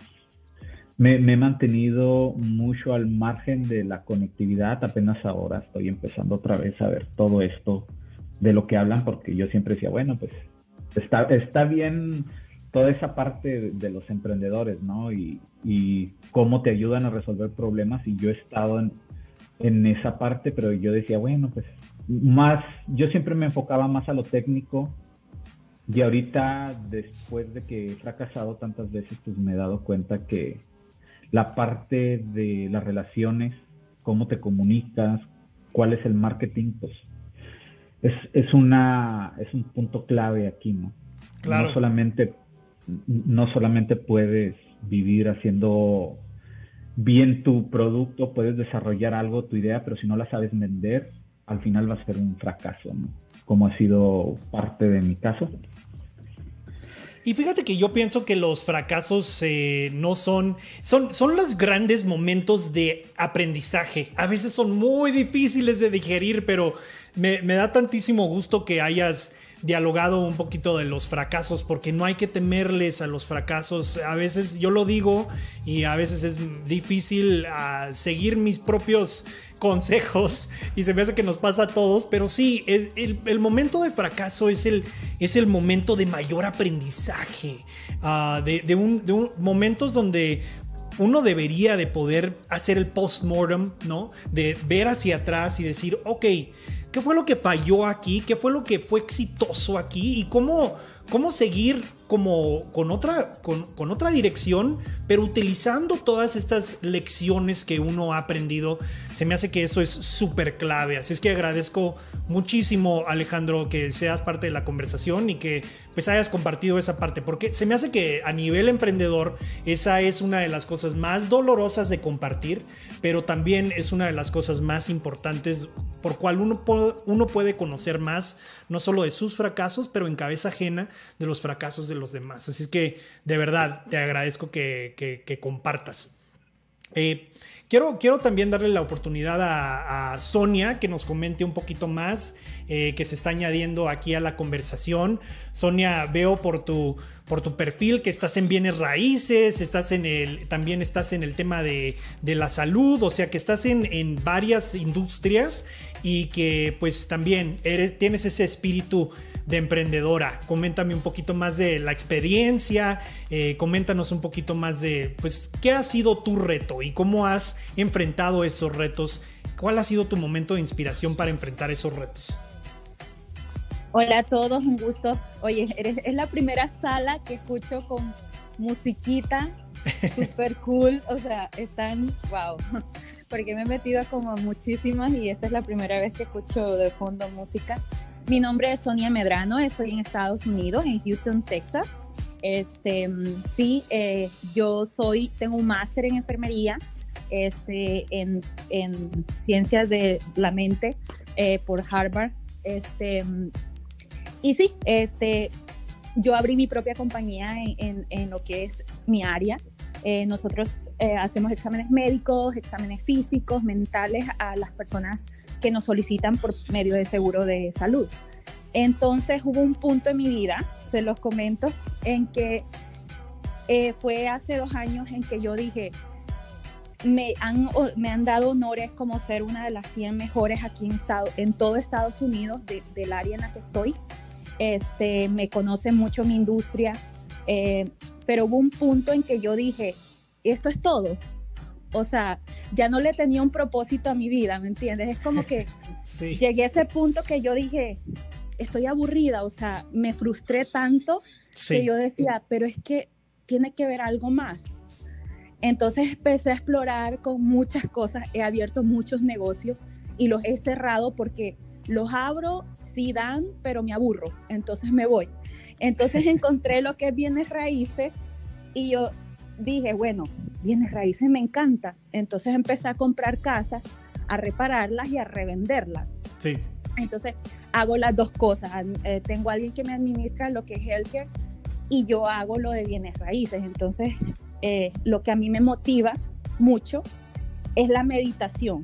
Me, he mantenido mucho al margen de la conectividad, apenas ahora estoy empezando otra vez a ver todo esto de lo que hablan, porque yo siempre decía, bueno, pues está, está bien toda esa parte de los emprendedores, ¿no? Y, y, cómo te ayudan a resolver problemas. Y yo he estado en, en, esa parte, pero yo decía, bueno, pues más, yo siempre me enfocaba más a lo técnico y ahorita después de que he fracasado tantas veces, pues me he dado cuenta que la parte de las relaciones, cómo te comunicas, cuál es el marketing, pues es, es una es un punto clave aquí, ¿no? Claro. No solamente no solamente puedes vivir haciendo bien tu producto, puedes desarrollar algo, tu idea, pero si no la sabes vender, al final va a ser un fracaso, ¿no? Como ha sido parte de mi caso. Y fíjate que yo pienso que los fracasos eh, no son, son, son los grandes momentos de aprendizaje. A veces son muy difíciles de digerir, pero me, me da tantísimo gusto que hayas dialogado un poquito de los fracasos, porque no hay que temerles a los fracasos. A veces yo lo digo y a veces es difícil ah, seguir mis propios [LAUGHS] consejos y se me hace que nos pasa a todos, pero sí, el, momento de fracaso es el, es el momento de mayor aprendizaje, ah, de, un, de momentos donde uno debería de poder hacer el post-mortem, ¿no? De ver hacia atrás y decir, ok, ¿Qué fue lo que falló aquí? ¿Qué fue lo que fue exitoso aquí? ¿Y cómo, cómo seguir como con otra, con, con, otra dirección, pero utilizando todas estas lecciones que uno ha aprendido. Se me hace que eso es súper clave. Así es que agradezco muchísimo, Alejandro, que seas parte de la conversación y que pues hayas compartido esa parte, porque se me hace que a nivel emprendedor esa es una de las cosas más dolorosas de compartir, pero también es una de las cosas más importantes por cual uno uno puede conocer más, no solo de sus fracasos, pero en cabeza ajena de los fracasos de los demás. Así es que de verdad te agradezco que, compartas. Eh, quiero, quiero, también darle la oportunidad a, Sonia que nos comente un poquito más, eh, que se está añadiendo aquí a la conversación. Sonia, veo por tu, por tu perfil que estás en bienes raíces, estás en el, también estás en el tema de, la salud, o sea que estás en, en varias industrias y que pues también eres, tienes ese espíritu de emprendedora. Coméntame un poquito más de la experiencia, eh, coméntanos un poquito más de pues qué ha sido tu reto y cómo has enfrentado esos retos. ¿Cuál ha sido tu momento de inspiración para enfrentar esos retos? Hola a todos, un gusto. Oye, es la primera sala que escucho con musiquita, [LAUGHS] super cool, o sea, están, wow porque me he metido como muchísimas y esta es la primera vez que escucho de fondo música. Mi nombre es Sonia Medrano, estoy en Estados Unidos, en Houston, Texas. Este, sí, eh, yo soy, tengo un máster en enfermería, este, en, en ciencias de la mente eh, por Harvard. Este, y sí, este, yo abrí mi propia compañía en lo que es mi área eh, nosotros eh, hacemos exámenes médicos, exámenes físicos, mentales a las personas que nos solicitan por medio de seguro de salud. Entonces hubo un punto en mi vida, se los comento, en que eh, fue hace dos años en que yo dije, me han, me han dado honores como ser una de las 100 mejores aquí en, estado, en todo Estados Unidos, del área en la que estoy. Este, me conoce mucho mi industria, pero hubo un punto en que yo dije, esto es todo. O sea, ya no le tenía un propósito a mi vida, ¿me entiendes? Es como que [LAUGHS] llegué a ese punto que yo dije, estoy aburrida, o sea, me frustré tanto que yo decía, pero es que tiene que ver algo más. Entonces empecé a explorar con muchas cosas, he abierto muchos negocios y los he cerrado porque los abro, sí dan, pero me aburro, entonces me voy. Entonces [LAUGHS] encontré lo que es bienes raíces y yo dije, bueno, bienes raíces me encanta. Entonces empecé a comprar casas, a repararlas y a revenderlas. Sí. Entonces hago las dos cosas. Eh, tengo a alguien que me administra lo que es healthcare y yo hago lo de bienes raíces. Entonces, eh, lo que a mí me motiva mucho es la meditación.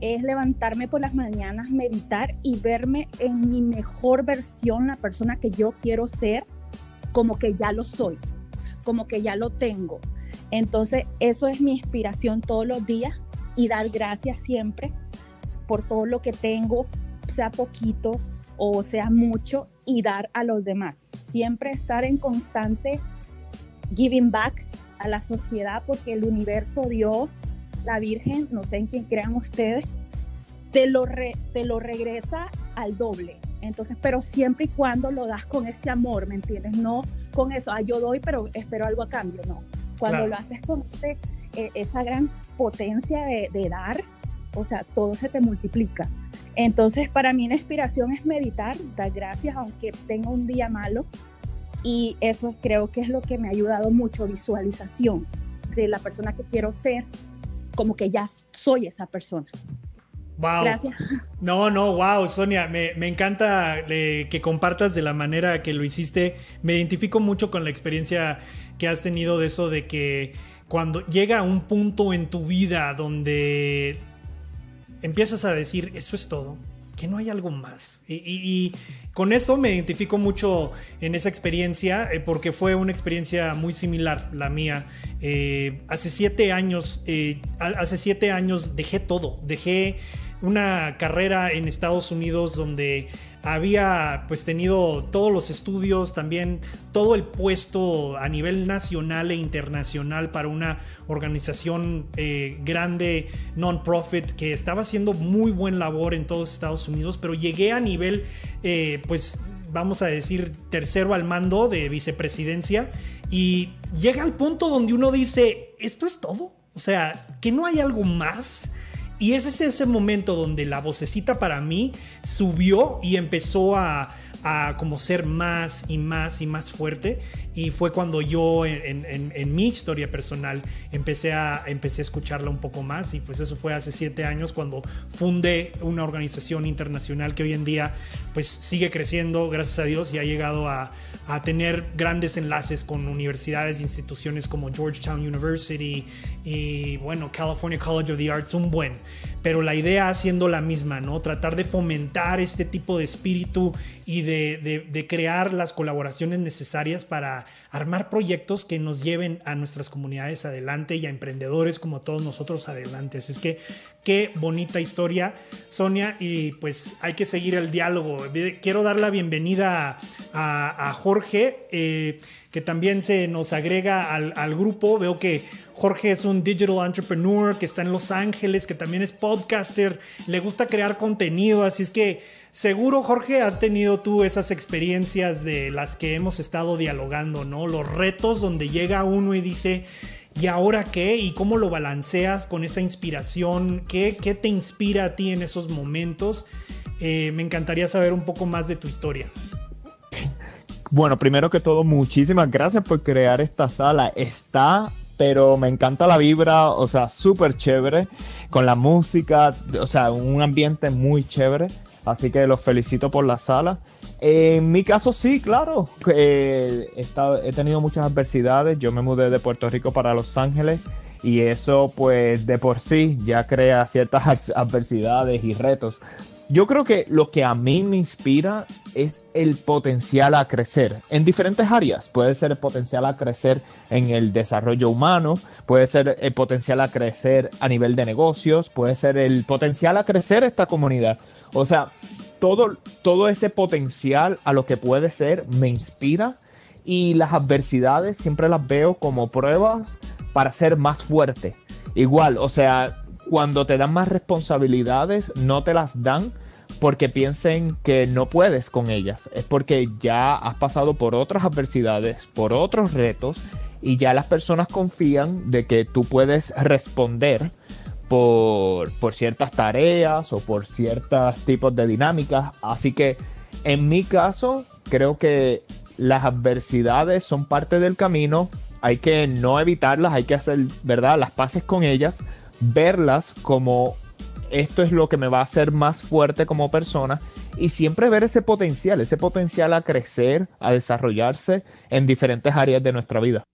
Es levantarme por las mañanas, meditar y verme en mi mejor versión, la persona que yo quiero ser, como que ya lo soy como que ya lo tengo. Entonces, eso es mi inspiración todos los días y dar gracias siempre por todo lo que tengo, sea poquito o sea mucho, y dar a los demás. Siempre estar en constante giving back a la sociedad porque el universo, Dios, la Virgen, no sé en quién crean ustedes, te lo, te lo regresa al doble. Entonces, pero siempre y cuando lo das con ese amor, ¿me entiendes? No con eso, ah, yo doy, pero espero algo a cambio, no. Cuando lo haces con ese, eh, esa gran potencia de, de, dar, o sea, todo se te multiplica. Entonces, para mí la inspiración es meditar, dar gracias aunque tenga un día malo. Y eso creo que es lo que me ha ayudado mucho, visualización de la persona que quiero ser, como que ya soy esa persona. Wow. Gracias. No, no, wow, Sonia, me, encanta eh, que compartas de la manera que lo hiciste. Me identifico mucho con la experiencia que has tenido de eso de que cuando llega un punto en tu vida donde empiezas a decir, eso es todo, que no hay algo más. Y, con eso me identifico mucho en esa experiencia, eh, porque fue una experiencia muy similar, la mía. Eh, hace siete años, hace siete años dejé todo, dejé una carrera en Estados Unidos donde había pues tenido todos los estudios, también todo el puesto a nivel nacional e internacional para una organización eh, grande, non-profit, que estaba haciendo muy buen labor en todos Estados Unidos, pero llegué a nivel eh, pues vamos a decir tercero al mando de vicepresidencia y llega al punto donde uno dice, ¿esto es todo? O sea, que no hay algo más. Y ese es ese momento donde la vocecita para mí subió y empezó a, a como ser más y más y más fuerte. Y fue cuando yo en, mi historia personal empecé a, empecé a escucharla un poco más. Y pues eso fue hace siete años cuando fundé una organización internacional que hoy en día pues sigue creciendo, gracias a Dios, y ha llegado a, a tener grandes enlaces con universidades e instituciones como Georgetown University y bueno, California College of the Arts, un buen. Pero la idea siendo la misma, ¿no? Tratar de fomentar este tipo de espíritu y de, de, crear las colaboraciones necesarias para armar proyectos que nos lleven a nuestras comunidades adelante y a emprendedores como todos nosotros adelante. Así es que qué bonita historia, Sonia, y pues hay que seguir el diálogo. Quiero dar la bienvenida a, Jorge. Eh, que también se nos agrega al, al, grupo. Veo que Jorge es un digital entrepreneur que está en Los Ángeles, que también es podcaster, le gusta crear contenido, así es que seguro Jorge has tenido tú esas experiencias de las que hemos estado dialogando, ¿no? Los retos donde llega uno y dice... ¿Y ahora qué? ¿Y cómo lo balanceas con esa inspiración? ¿Qué, qué te inspira a ti en esos momentos? Eh, me encantaría saber un poco más de tu historia. Bueno, primero que todo, muchísimas gracias por crear esta sala. Está, pero me encanta la vibra, o sea, súper chévere, con la música, o sea, un ambiente muy chévere. Así que los felicito por la sala. En mi caso sí, claro. Eh, he, he tenido muchas adversidades. Yo me mudé de Puerto Rico para Los Ángeles y eso pues de por sí ya crea ciertas [LAUGHS] adversidades y retos. Yo creo que lo que a mí me inspira es el potencial a crecer en diferentes áreas. Puede ser el potencial a crecer en el desarrollo humano, puede ser el potencial a crecer a nivel de negocios, puede ser el potencial a crecer esta comunidad. O sea, todo, todo ese potencial a lo que puede ser me inspira y las adversidades siempre las veo como pruebas para ser más fuerte. Igual, o sea, cuando te dan más responsabilidades, no te las dan porque piensen que no puedes con ellas. Es porque ya has pasado por otras adversidades, por otros retos, y ya las personas confían de que tú puedes responder por, ciertas tareas o por ciertos tipos de dinámicas. Así que en mi caso, creo que las adversidades son parte del camino. Hay que no evitarlas, hay que hacer, ¿verdad? Las paces con ellas verlas como esto es lo que me va a hacer más fuerte como persona y siempre ver ese potencial, ese potencial a crecer, a desarrollarse en diferentes áreas de nuestra vida.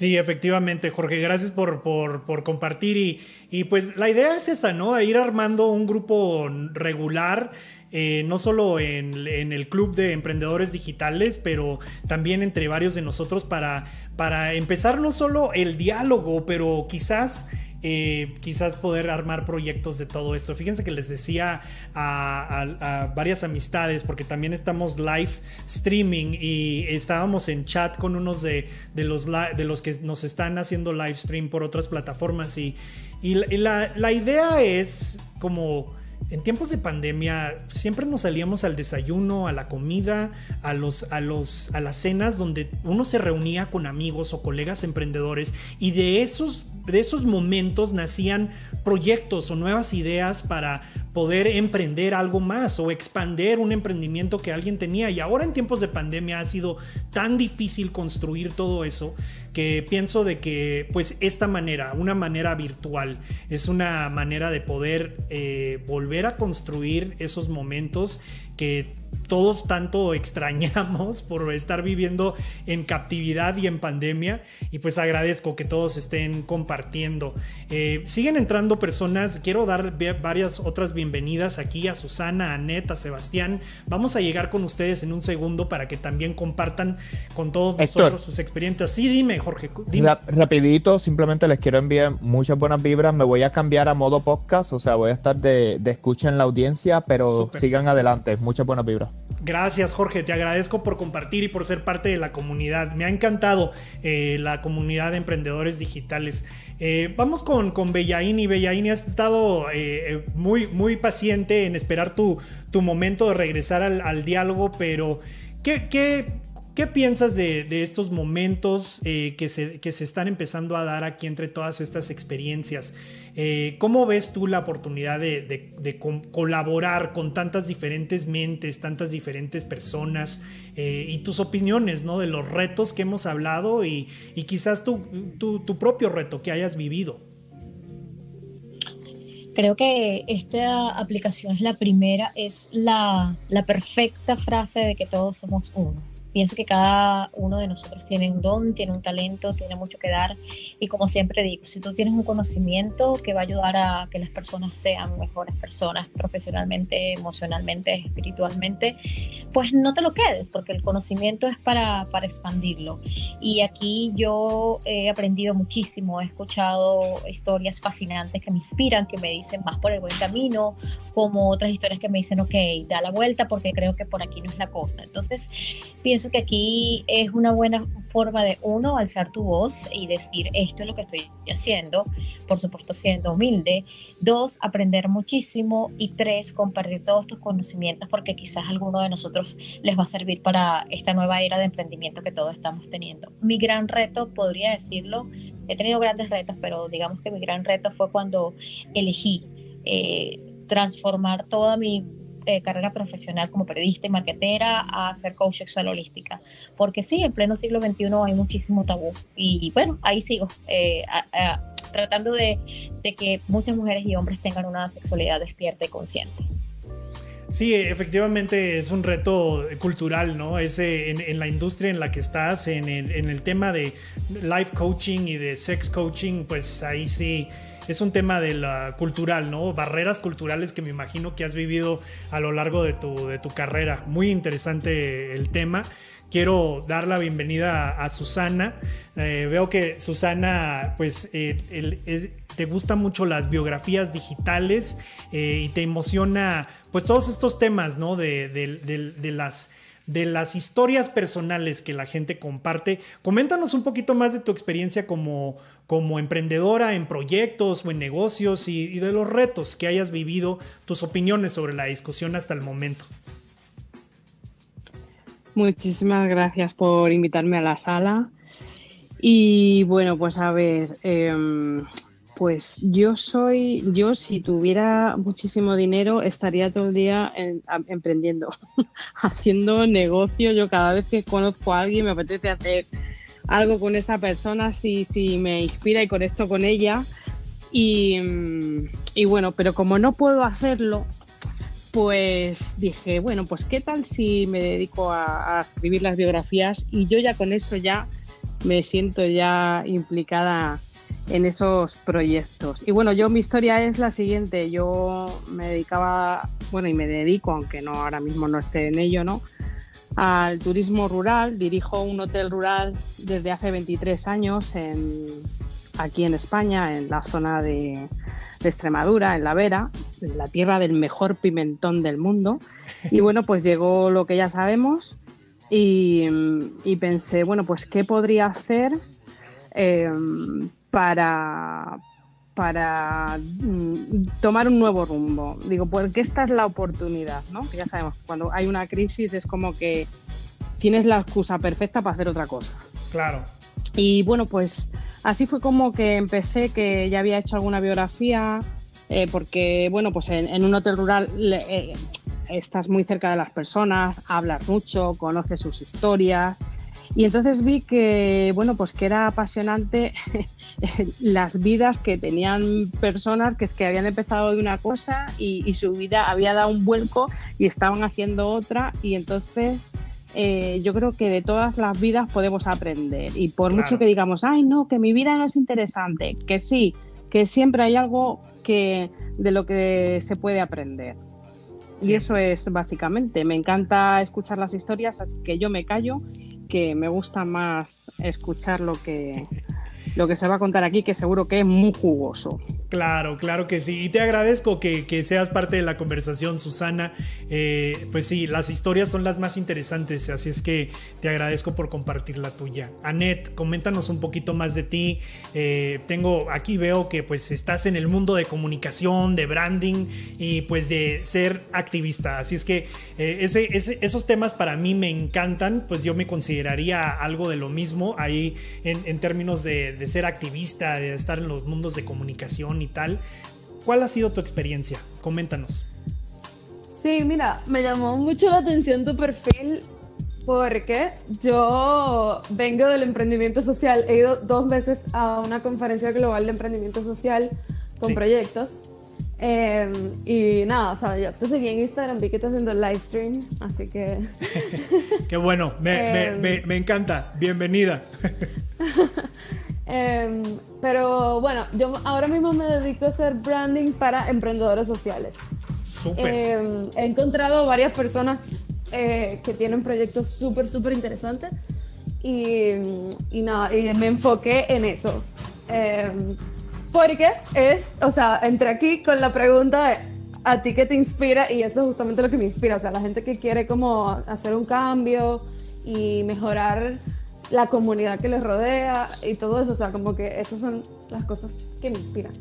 Sí, efectivamente, Jorge, gracias por, por, compartir y, y, pues la idea es esa, ¿no? ir armando un grupo regular, eh, no solo en, en, el club de emprendedores digitales, pero también entre varios de nosotros para, para empezar no solo el diálogo, pero quizás eh, quizás poder armar proyectos de todo esto. Fíjense que les decía a, varias amistades, porque también estamos live streaming y estábamos en chat con unos de, los, de los que nos están haciendo live stream por otras plataformas y, la, la idea es como en tiempos de pandemia siempre nos salíamos al desayuno, a la comida, a, a las cenas donde uno se reunía con amigos o colegas emprendedores y de esos, de esos momentos nacían proyectos o nuevas ideas para poder emprender algo más o expander un emprendimiento que alguien tenía. Y ahora en tiempos de pandemia ha sido tan difícil construir todo eso que pienso de que pues esta manera, una manera virtual, es una manera de poder eh, volver a construir esos momentos que todos tanto extrañamos [LAUGHS] por estar viviendo en captividad y en pandemia. Y pues agradezco que todos estén compartiendo. Eh, siguen entrando personas. Quiero dar varias otras bienvenidas aquí a Susana, a Annette, a Sebastián. Vamos a llegar con ustedes en un segundo para que también compartan con todos nosotros sus experiencias. Sí, dime, Jorge. Dime. Ra- rapidito, simplemente les quiero enviar muchas buenas vibras. Me voy a cambiar a modo podcast, o sea, voy a estar de, de escucha en la audiencia, pero Súper. sigan adelante. Muchas buenas vibras. Gracias Jorge, te agradezco por compartir y por ser parte de la comunidad. Me ha encantado eh, la comunidad de emprendedores digitales. Eh, vamos con, con Bellaini. Bellaini, has estado eh, muy, muy paciente en esperar tu, tu momento de regresar al, al diálogo, pero ¿qué, qué, qué piensas de, de estos momentos eh, que, se, que se están empezando a dar aquí entre todas estas experiencias? Eh, ¿Cómo ves tú la oportunidad de, de- de com- colaborar con tantas diferentes mentes, tantas diferentes personas eh, y tus opiniones, ¿no? De los retos que hemos hablado y, y quizás tu, tu- tu propio reto que hayas vivido. Creo que esta aplicación es la primera, es la, la perfecta frase de que todos somos uno. Pienso que cada uno de nosotros tiene un don, tiene un talento, tiene mucho que dar. Y como siempre digo, si tú tienes un conocimiento que va a ayudar a que las personas sean mejores personas profesionalmente, emocionalmente, espiritualmente, pues no te lo quedes, porque el conocimiento es para, para expandirlo. Y aquí yo he aprendido muchísimo, he escuchado historias fascinantes que me inspiran, que me dicen más por el buen camino, como otras historias que me dicen, ok, da la vuelta porque creo que por aquí no es la cosa. Entonces, pienso que aquí es una buena forma de, uno, alzar tu voz y decir, esto es lo que estoy haciendo, por supuesto siendo humilde. Dos, aprender muchísimo. Y tres, compartir todos tus conocimientos porque quizás alguno de nosotros les va a servir para esta nueva era de emprendimiento que todos estamos teniendo. Mi gran reto, podría decirlo, he tenido grandes retos, pero digamos que mi gran reto fue cuando elegí eh, transformar toda mi eh, carrera profesional como periodista y marketera a ser coach sexual holística. Porque sí, en pleno siglo XXI hay muchísimo tabú. Y bueno, ahí sigo, eh, a- a- tratando de, de que muchas mujeres y hombres tengan una sexualidad despierta y consciente. Sí, efectivamente es un reto cultural, ¿no? Ese, en, en la industria en la que estás, en el, en el tema de life coaching y de sex coaching, pues ahí sí es un tema de la cultural, ¿no? Barreras culturales que me imagino que has vivido a lo largo de tu, de tu carrera. Muy interesante el tema. Quiero dar la bienvenida a, Susana. Eh, veo que Susana, pues, eh, te gustan mucho las biografías digitales eh, y te emociona, pues, todos estos temas, ¿no? De- de las de las historias personales que la gente comparte. Coméntanos un poquito más de tu experiencia como, como emprendedora en proyectos o en negocios y, de los retos que hayas vivido, tus opiniones sobre la discusión hasta el momento. Muchísimas gracias por invitarme a la sala. Y bueno, pues a ver, em, pues yo soy, yo si tuviera muchísimo dinero estaría todo el día emprendiendo, [LAUGHS] haciendo negocio. Yo cada vez que conozco a alguien me apetece hacer algo con esa persona si, si me inspira y conecto con ella. Y, mm, y bueno, pero como no puedo hacerlo, pues dije, bueno, pues qué tal si me dedico a, a escribir las biografías y yo ya con eso ya me siento ya implicada en esos proyectos. Y bueno, yo mi historia es la siguiente, yo me dedicaba, bueno, y me dedico, aunque no ahora mismo no esté en ello, ¿no? Al turismo rural, dirijo un hotel rural desde hace 23 años en, aquí en España, en la zona de, de Extremadura, en La Vera, en la tierra del mejor pimentón del mundo. Y [LAUGHS] bueno, pues llegó lo que ya sabemos y, y pensé, bueno, pues ¿qué podría hacer eh, para, para mm, tomar un nuevo rumbo? Digo, porque esta es la oportunidad, ¿no? Que ya sabemos, cuando hay una crisis es como que tienes la excusa perfecta para hacer otra cosa. Claro. Y bueno, pues así fue como que empecé, que ya había hecho alguna biografía, eh, porque bueno, pues en, en un hotel rural eh, estás muy cerca de las personas, hablas mucho, conoces sus historias. Y entonces vi que, bueno, pues que era apasionante [LAUGHS] las vidas que tenían personas que es que habían empezado de una cosa y, y su vida había dado un vuelco y estaban haciendo otra. Y entonces eh, yo creo que de todas las vidas podemos aprender. Y por Claro. mucho que digamos, ay, no, que mi vida no es interesante, que sí, que siempre hay algo que, de lo que se puede aprender. Y eso es básicamente, me encanta escuchar las historias, así que yo me callo que me gusta más escuchar lo que, lo que se va a contar aquí, que seguro que es muy jugoso. Claro, claro que sí. Y te agradezco que, seas parte de la conversación, Susana. Eh, pues sí, las historias son las más interesantes, así es que te agradezco por compartir la tuya. Anet, coméntanos un poquito más de ti. Eh, tengo, aquí veo que pues estás en el mundo de comunicación, de branding y pues de ser activista. Así es que eh, ese, esos temas para mí me encantan, pues yo me consideraría algo de lo mismo ahí en, términos de, de ser activista, de estar en los mundos de comunicación y tal. ¿Cuál ha sido tu experiencia? Coméntanos. Sí, mira, me llamó mucho la atención tu perfil porque yo vengo del emprendimiento social. He ido dos veces a una conferencia global de emprendimiento social con proyectos. Em, y nada, o sea, ya te seguí en Instagram, vi que estás haciendo live stream, así que... [LAUGHS] Qué bueno, me, em. me, me encanta, bienvenida. [LAUGHS] Em, pero bueno, yo ahora mismo me dedico a hacer branding para emprendedores sociales. Em, he encontrado varias personas eh, que tienen proyectos súper, súper interesantes y, y, nada, y me enfoqué en eso. Eh, porque es, o sea, entré aquí con la pregunta de a ti qué te inspira y eso es justamente lo que me inspira, o sea, la gente que quiere como hacer un cambio y mejorar la comunidad que les rodea y todo eso. O sea, como que esas son las cosas que me inspiran.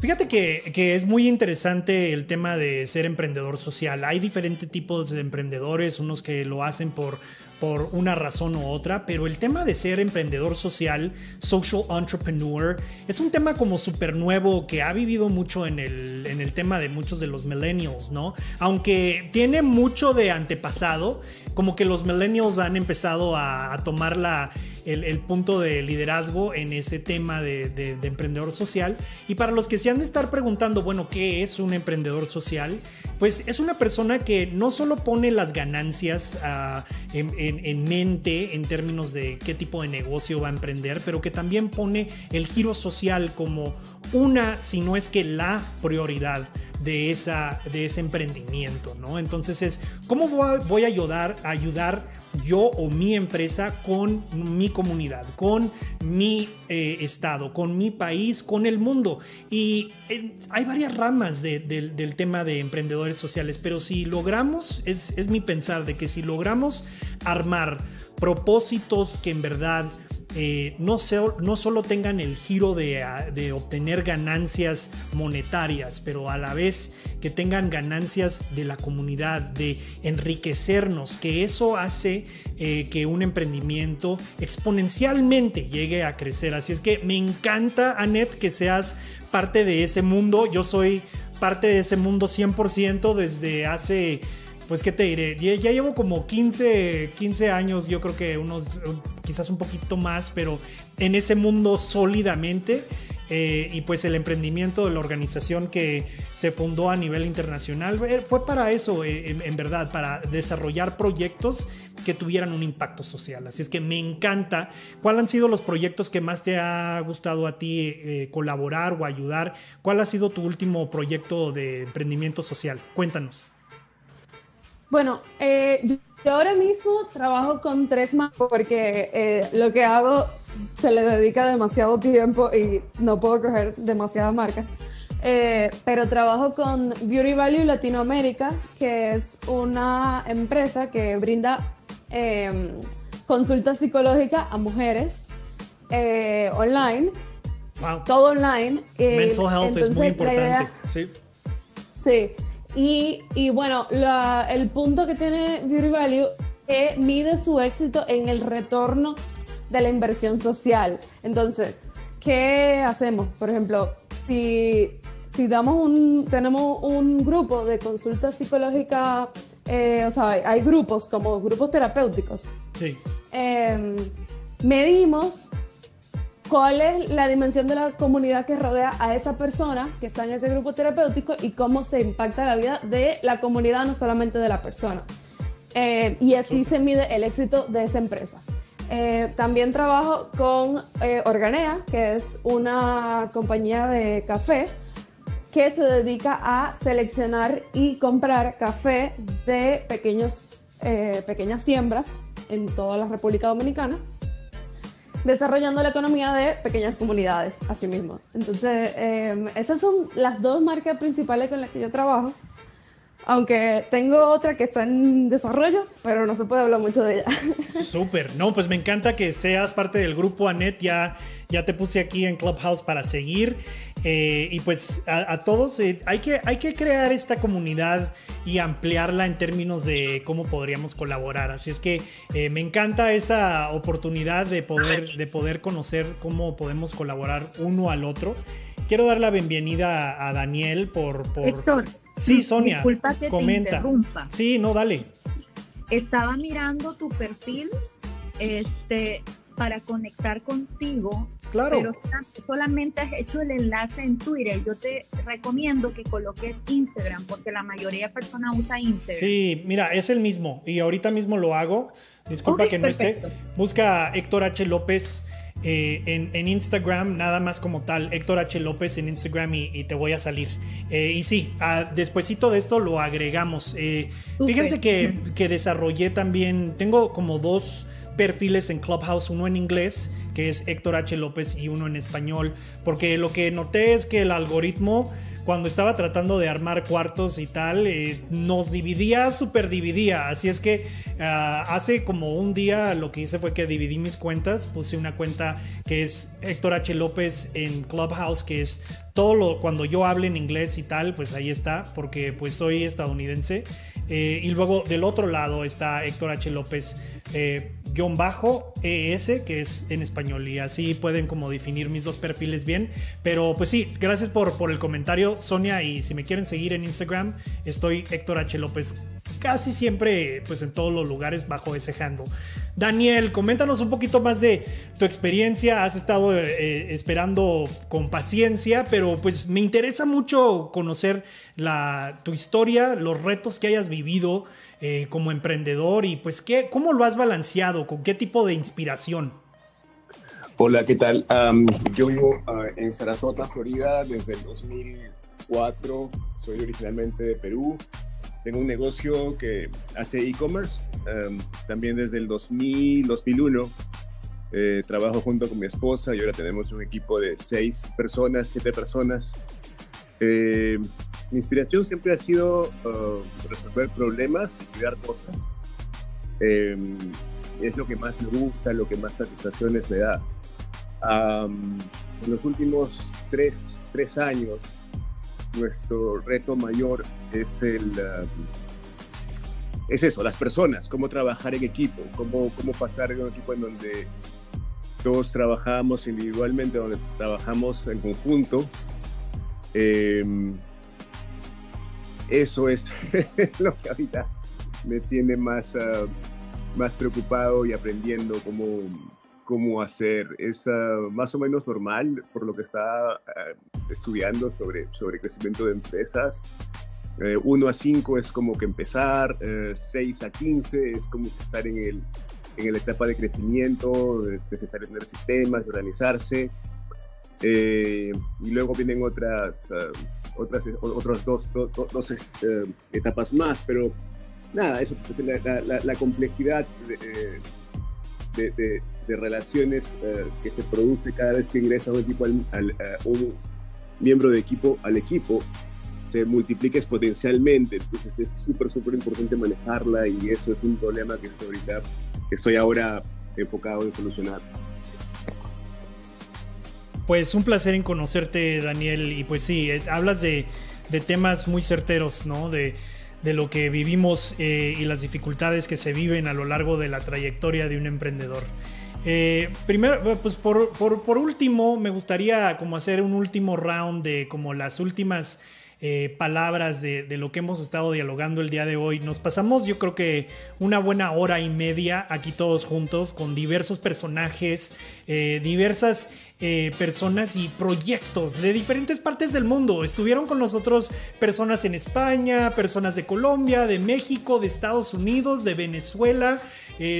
Fíjate que, que, es muy interesante el tema de ser emprendedor social. Hay diferentes tipos de emprendedores, unos que lo hacen por por una razón u otra, pero el tema de ser emprendedor social, social entrepreneur, es un tema como súper nuevo que ha vivido mucho en el, en el tema de muchos de los millennials, ¿no? Aunque tiene mucho de antepasado, como que los millennials han empezado a, a tomar la, el, punto de liderazgo en ese tema de, emprendedor social. Y para los que se han de estar preguntando, bueno, ¿qué es un emprendedor social? Pues es una persona que no solo pone las ganancias ah, en, mente en términos de qué tipo de negocio va a emprender, pero que también pone el giro social como una, si no es que la prioridad de, esa, de ese emprendimiento, ¿no? Entonces es, ¿cómo voy a ayudar, a ayudar yo o mi empresa con mi comunidad, con mi eh, estado, con mi país, con el mundo. Y eh, hay varias ramas del tema de emprendedores sociales, pero si logramos, es, es mi pensar de que si logramos armar propósitos que en verdad eh, no, no, solo tengan el giro de, obtener ganancias monetarias, pero a la vez que tengan ganancias de la comunidad, de enriquecernos, que eso hace eh, que un emprendimiento exponencialmente llegue a crecer. Así es que me encanta, Anet, que seas parte de ese mundo. Yo soy parte de ese mundo 100% desde hace pues qué te diré, ya, llevo como 15, 15 años, yo creo que unos, quizás un poquito más, pero en ese mundo sólidamente. Eh, y pues el emprendimiento de la organización que se fundó a nivel internacional eh, fue para eso, eh, en, verdad, para desarrollar proyectos que tuvieran un impacto social. Así es que me encanta. ¿Cuáles han sido los proyectos que más te ha gustado a ti colaborar o ayudar? ¿Cuál ha sido tu último proyecto de emprendimiento social? Cuéntanos. Bueno, eh, yo ahora mismo trabajo con tres más porque eh, lo que hago se le dedica demasiado tiempo y no puedo coger demasiadas marcas. Eh, pero trabajo con Beauty Value Latinoamérica, que es una empresa que brinda em, consulta psicológica a mujeres online. Todo online. Mental health es muy importante. sí. Sí. Y, bueno, el punto que tiene Beauty Value es que mide su éxito en el retorno de la inversión social. Entonces, ¿qué hacemos? Por ejemplo, si, si damos un, tenemos un grupo de consulta psicológica, eh, o sea, hay grupos como grupos terapéuticos. Sí. Em, medimos cuál es la dimensión de la comunidad que rodea a esa persona que está en ese grupo terapéutico y cómo se impacta la vida de la comunidad, no solamente de la persona. Eh, y así se mide el éxito de esa empresa. Eh, también trabajo con eh, Organea, que es una compañía de café que se dedica a seleccionar y comprar café de pequeños, pequeñas siembras en toda la República Dominicana, desarrollando la economía de pequeñas comunidades, así mismo. Entonces, em, esas son las dos marcas principales con las que yo trabajo. Aunque tengo otra que está en desarrollo, pero no se puede hablar mucho de ella. [LAUGHS] Súper, no, pues me encanta que seas parte del grupo Anet, ya, ya te puse aquí en Clubhouse para seguir. Eh, y pues a, todos eh, hay, que, hay que crear esta comunidad y ampliarla en términos de cómo podríamos colaborar. Así es que eh, me encanta esta oportunidad de poder, de poder conocer cómo podemos colaborar uno al otro. Quiero dar la bienvenida a Daniel por... por... Héctor, sí, Sonia, disculpa que comenta. Te interrumpa. Sí, no, dale. Estaba mirando tu perfil este, para conectar contigo. Claro. Pero solamente has hecho el enlace en Twitter. Yo te recomiendo que coloques Instagram porque la mayoría de personas usa Instagram. Sí, mira, es el mismo y ahorita mismo lo hago. Disculpa que no esté. Busca Héctor H. López. Eh, en, Instagram, nada más como tal, Héctor H. López en Instagram y, te voy a salir. Eh, y sí, despuesito de esto lo agregamos. Eh, fíjense que, [LAUGHS] que, desarrollé también, tengo como dos perfiles en Clubhouse, uno en inglés, que es Héctor H. López, y uno en español, porque lo que noté es que el algoritmo cuando estaba tratando de armar cuartos y tal, eh, nos dividía, super dividía. Así es que ah, hace como un día lo que hice fue que dividí mis cuentas. Puse una cuenta que es Héctor H. López en Clubhouse, que es todo lo, cuando yo hable en inglés y tal, pues ahí está, porque pues soy estadounidense. Eh, y luego del otro lado está Héctor H. López eh, guion bajo ES, que es en español. Y así pueden como definir mis dos perfiles bien. Pero pues sí, gracias por, por el comentario, Sonia. Y si me quieren seguir en Instagram, estoy Héctor H. López. Casi siempre, pues en todos los lugares bajo ese handle. Daniel, coméntanos un poquito más de tu experiencia. Has estado eh, esperando con paciencia, pero pues me interesa mucho conocer la, tu historia, los retos que hayas vivido eh, como emprendedor y pues ¿qué, cómo lo has balanceado, con qué tipo de inspiración. Hola, ¿qué tal? yo vivo ah, en Sarasota, Florida, desde el 2004. Soy originalmente de Perú. Tengo un negocio que hace e-commerce. también desde el 2000, 2001 eh, trabajo junto con mi esposa y ahora tenemos un equipo de seis personas, siete personas. Eh, mi inspiración siempre ha sido uh, resolver problemas y crear cosas. Em, es lo que más me gusta, lo que más satisfacciones me da. en los últimos tres, tres, años, nuestro reto mayor es el... Um, es eso, las personas, cómo trabajar en equipo, cómo, cómo pasar en un equipo en donde todos trabajamos individualmente, donde trabajamos en conjunto. Eh, eso es [LAUGHS] lo que ahorita me tiene más, ah, más preocupado y aprendiendo cómo, cómo hacer. Es ah, más o menos normal por lo que está ah, estudiando sobre, sobre crecimiento de empresas. 1 eh, a 5 es como que empezar, 6 eh, a 15 es como que estar en, el, en la etapa de crecimiento, es necesario tener sistemas, organizarse. Eh, y luego vienen otras otras, otras dos, dos, este, etapas más, pero nada, eso, pues, la, la, complejidad de, de, de, relaciones eh, que se produce cada vez que ingresa un equipo al, un miembro de equipo al equipo se multiplica exponencialmente, entonces es súper, súper importante manejarla y eso es un problema que estoy ahorita, que estoy ahora enfocado en solucionar. Pues un placer en conocerte, Daniel. Y pues sí, eh, hablas de, temas muy certeros, ¿no? De, lo que vivimos eh, y las dificultades que se viven a lo largo de la trayectoria de un emprendedor. Eh, primero, pues por, por, último, me gustaría como hacer un último round de como las últimas eh, palabras de, lo que hemos estado dialogando el día de hoy. Nos pasamos yo creo que una buena hora y media aquí todos juntos con diversos personajes, eh, diversas eh, personas y proyectos de diferentes partes del mundo. Estuvieron con nosotros personas en España, personas de Colombia, de México, de Estados Unidos, de Venezuela.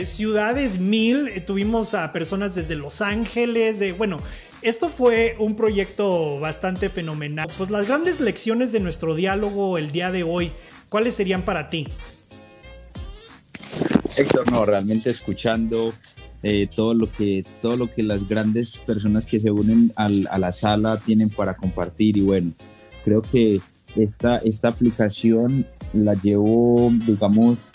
ciudades mil, tuvimos a personas desde Los Ángeles, de bueno, esto fue un proyecto bastante fenomenal. Pues las grandes lecciones de nuestro diálogo el día de hoy, ¿cuáles serían para ti? Héctor, no, realmente escuchando eh, todo, lo que, todo lo que las grandes personas que se unen a la sala tienen para compartir y bueno, creo que esta, esta aplicación la llevo, digamos,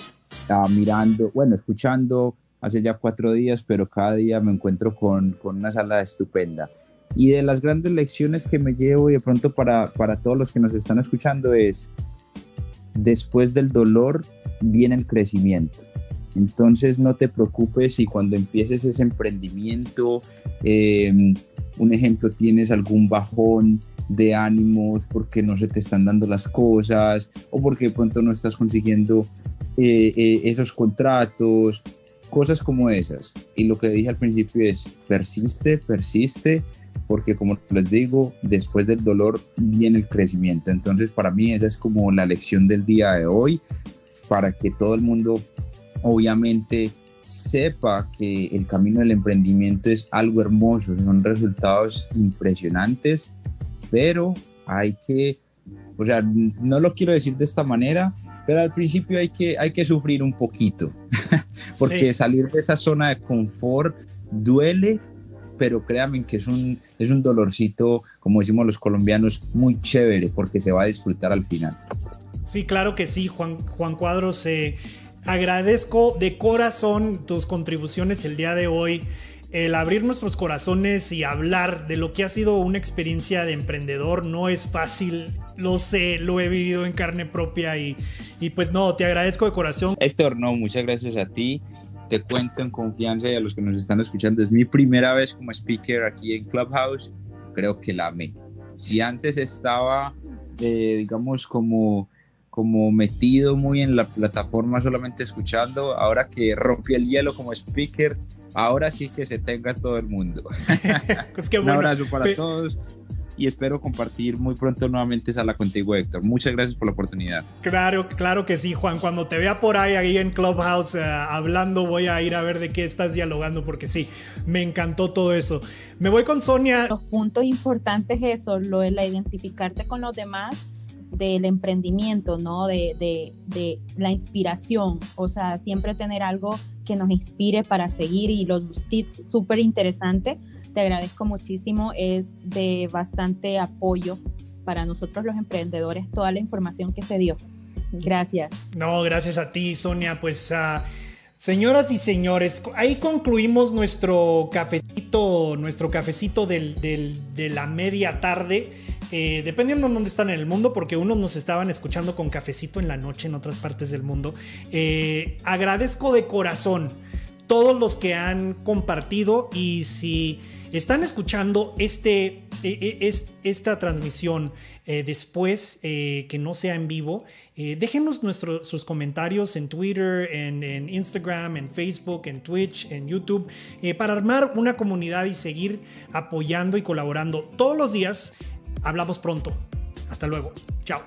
mirando, bueno, escuchando hace ya cuatro días, pero cada día me encuentro con, con, una sala estupenda. Y de las grandes lecciones que me llevo y de pronto para, para todos los que nos están escuchando es, después del dolor viene el crecimiento. Entonces no te preocupes si cuando empieces ese emprendimiento, em, un ejemplo, tienes algún bajón de ánimos porque no se te están dando las cosas o porque de pronto no estás consiguiendo eh, eh, esos contratos, cosas como esas. Y lo que dije al principio es, persiste, persiste, porque como les digo, después del dolor viene el crecimiento. Entonces para mí esa es como la lección del día de hoy, para que todo el mundo obviamente sepa que el camino del emprendimiento es algo hermoso, son resultados impresionantes, pero hay que, o sea, no lo quiero decir de esta manera, pero al principio hay que, hay que sufrir un poquito, [LAUGHS] porque salir de esa zona de confort duele, pero créanme que es un, es un dolorcito, como decimos los colombianos, muy chévere, porque se va a disfrutar al final. Sí, claro que sí, Juan, Juan Cuadros. Eh, Agradezco de corazón tus contribuciones el día de hoy, el abrir nuestros corazones y hablar de lo que ha sido una experiencia de emprendedor no es fácil, lo sé, lo he vivido en carne propia y, y pues no, te agradezco de corazón. Héctor, no, muchas gracias a ti. Te cuento en confianza y a los que nos están escuchando, es mi primera vez como speaker aquí en Clubhouse, creo que la amé. Si antes estaba, eh, digamos, como como metido muy en la plataforma solamente escuchando, ahora que rompió el hielo como speaker, ahora sí que se tenga todo el mundo. [LAUGHS] pues Un abrazo para todos y espero compartir muy pronto nuevamente sala contigo, Héctor. Muchas gracias por la oportunidad. Claro, claro que sí, Juan. Cuando te vea por ahí, ahí en Clubhouse eh, hablando, voy a ir a ver de qué estás dialogando, porque sí, me encantó todo eso. Me voy con Sonia. Los puntos importantes es eso, lo de la identificarte con los demás del emprendimiento, ¿no? De, de, de, la inspiración, o sea, siempre tener algo que nos inspire para seguir y los tips súper interesantes. Te agradezco muchísimo, es de bastante apoyo para nosotros los emprendedores toda la información que se dio. Gracias. No, gracias a ti, Sonia. Pues uh, Señoras y señores, ahí concluimos nuestro cafecito, nuestro cafecito de la media tarde. Eh, dependiendo de dónde están en el mundo, porque unos nos estaban escuchando con cafecito en la noche en otras partes del mundo. Eh, agradezco de corazón todos los que han compartido y si están escuchando este, e, e, esta transmisión eh, después que no sea en vivo, déjenos sus comentarios en Twitter, en, en, Instagram, en Facebook, en Twitch, en YouTube, para armar una comunidad y seguir apoyando y colaborando todos los días. Hablamos pronto. Hasta luego. Chao.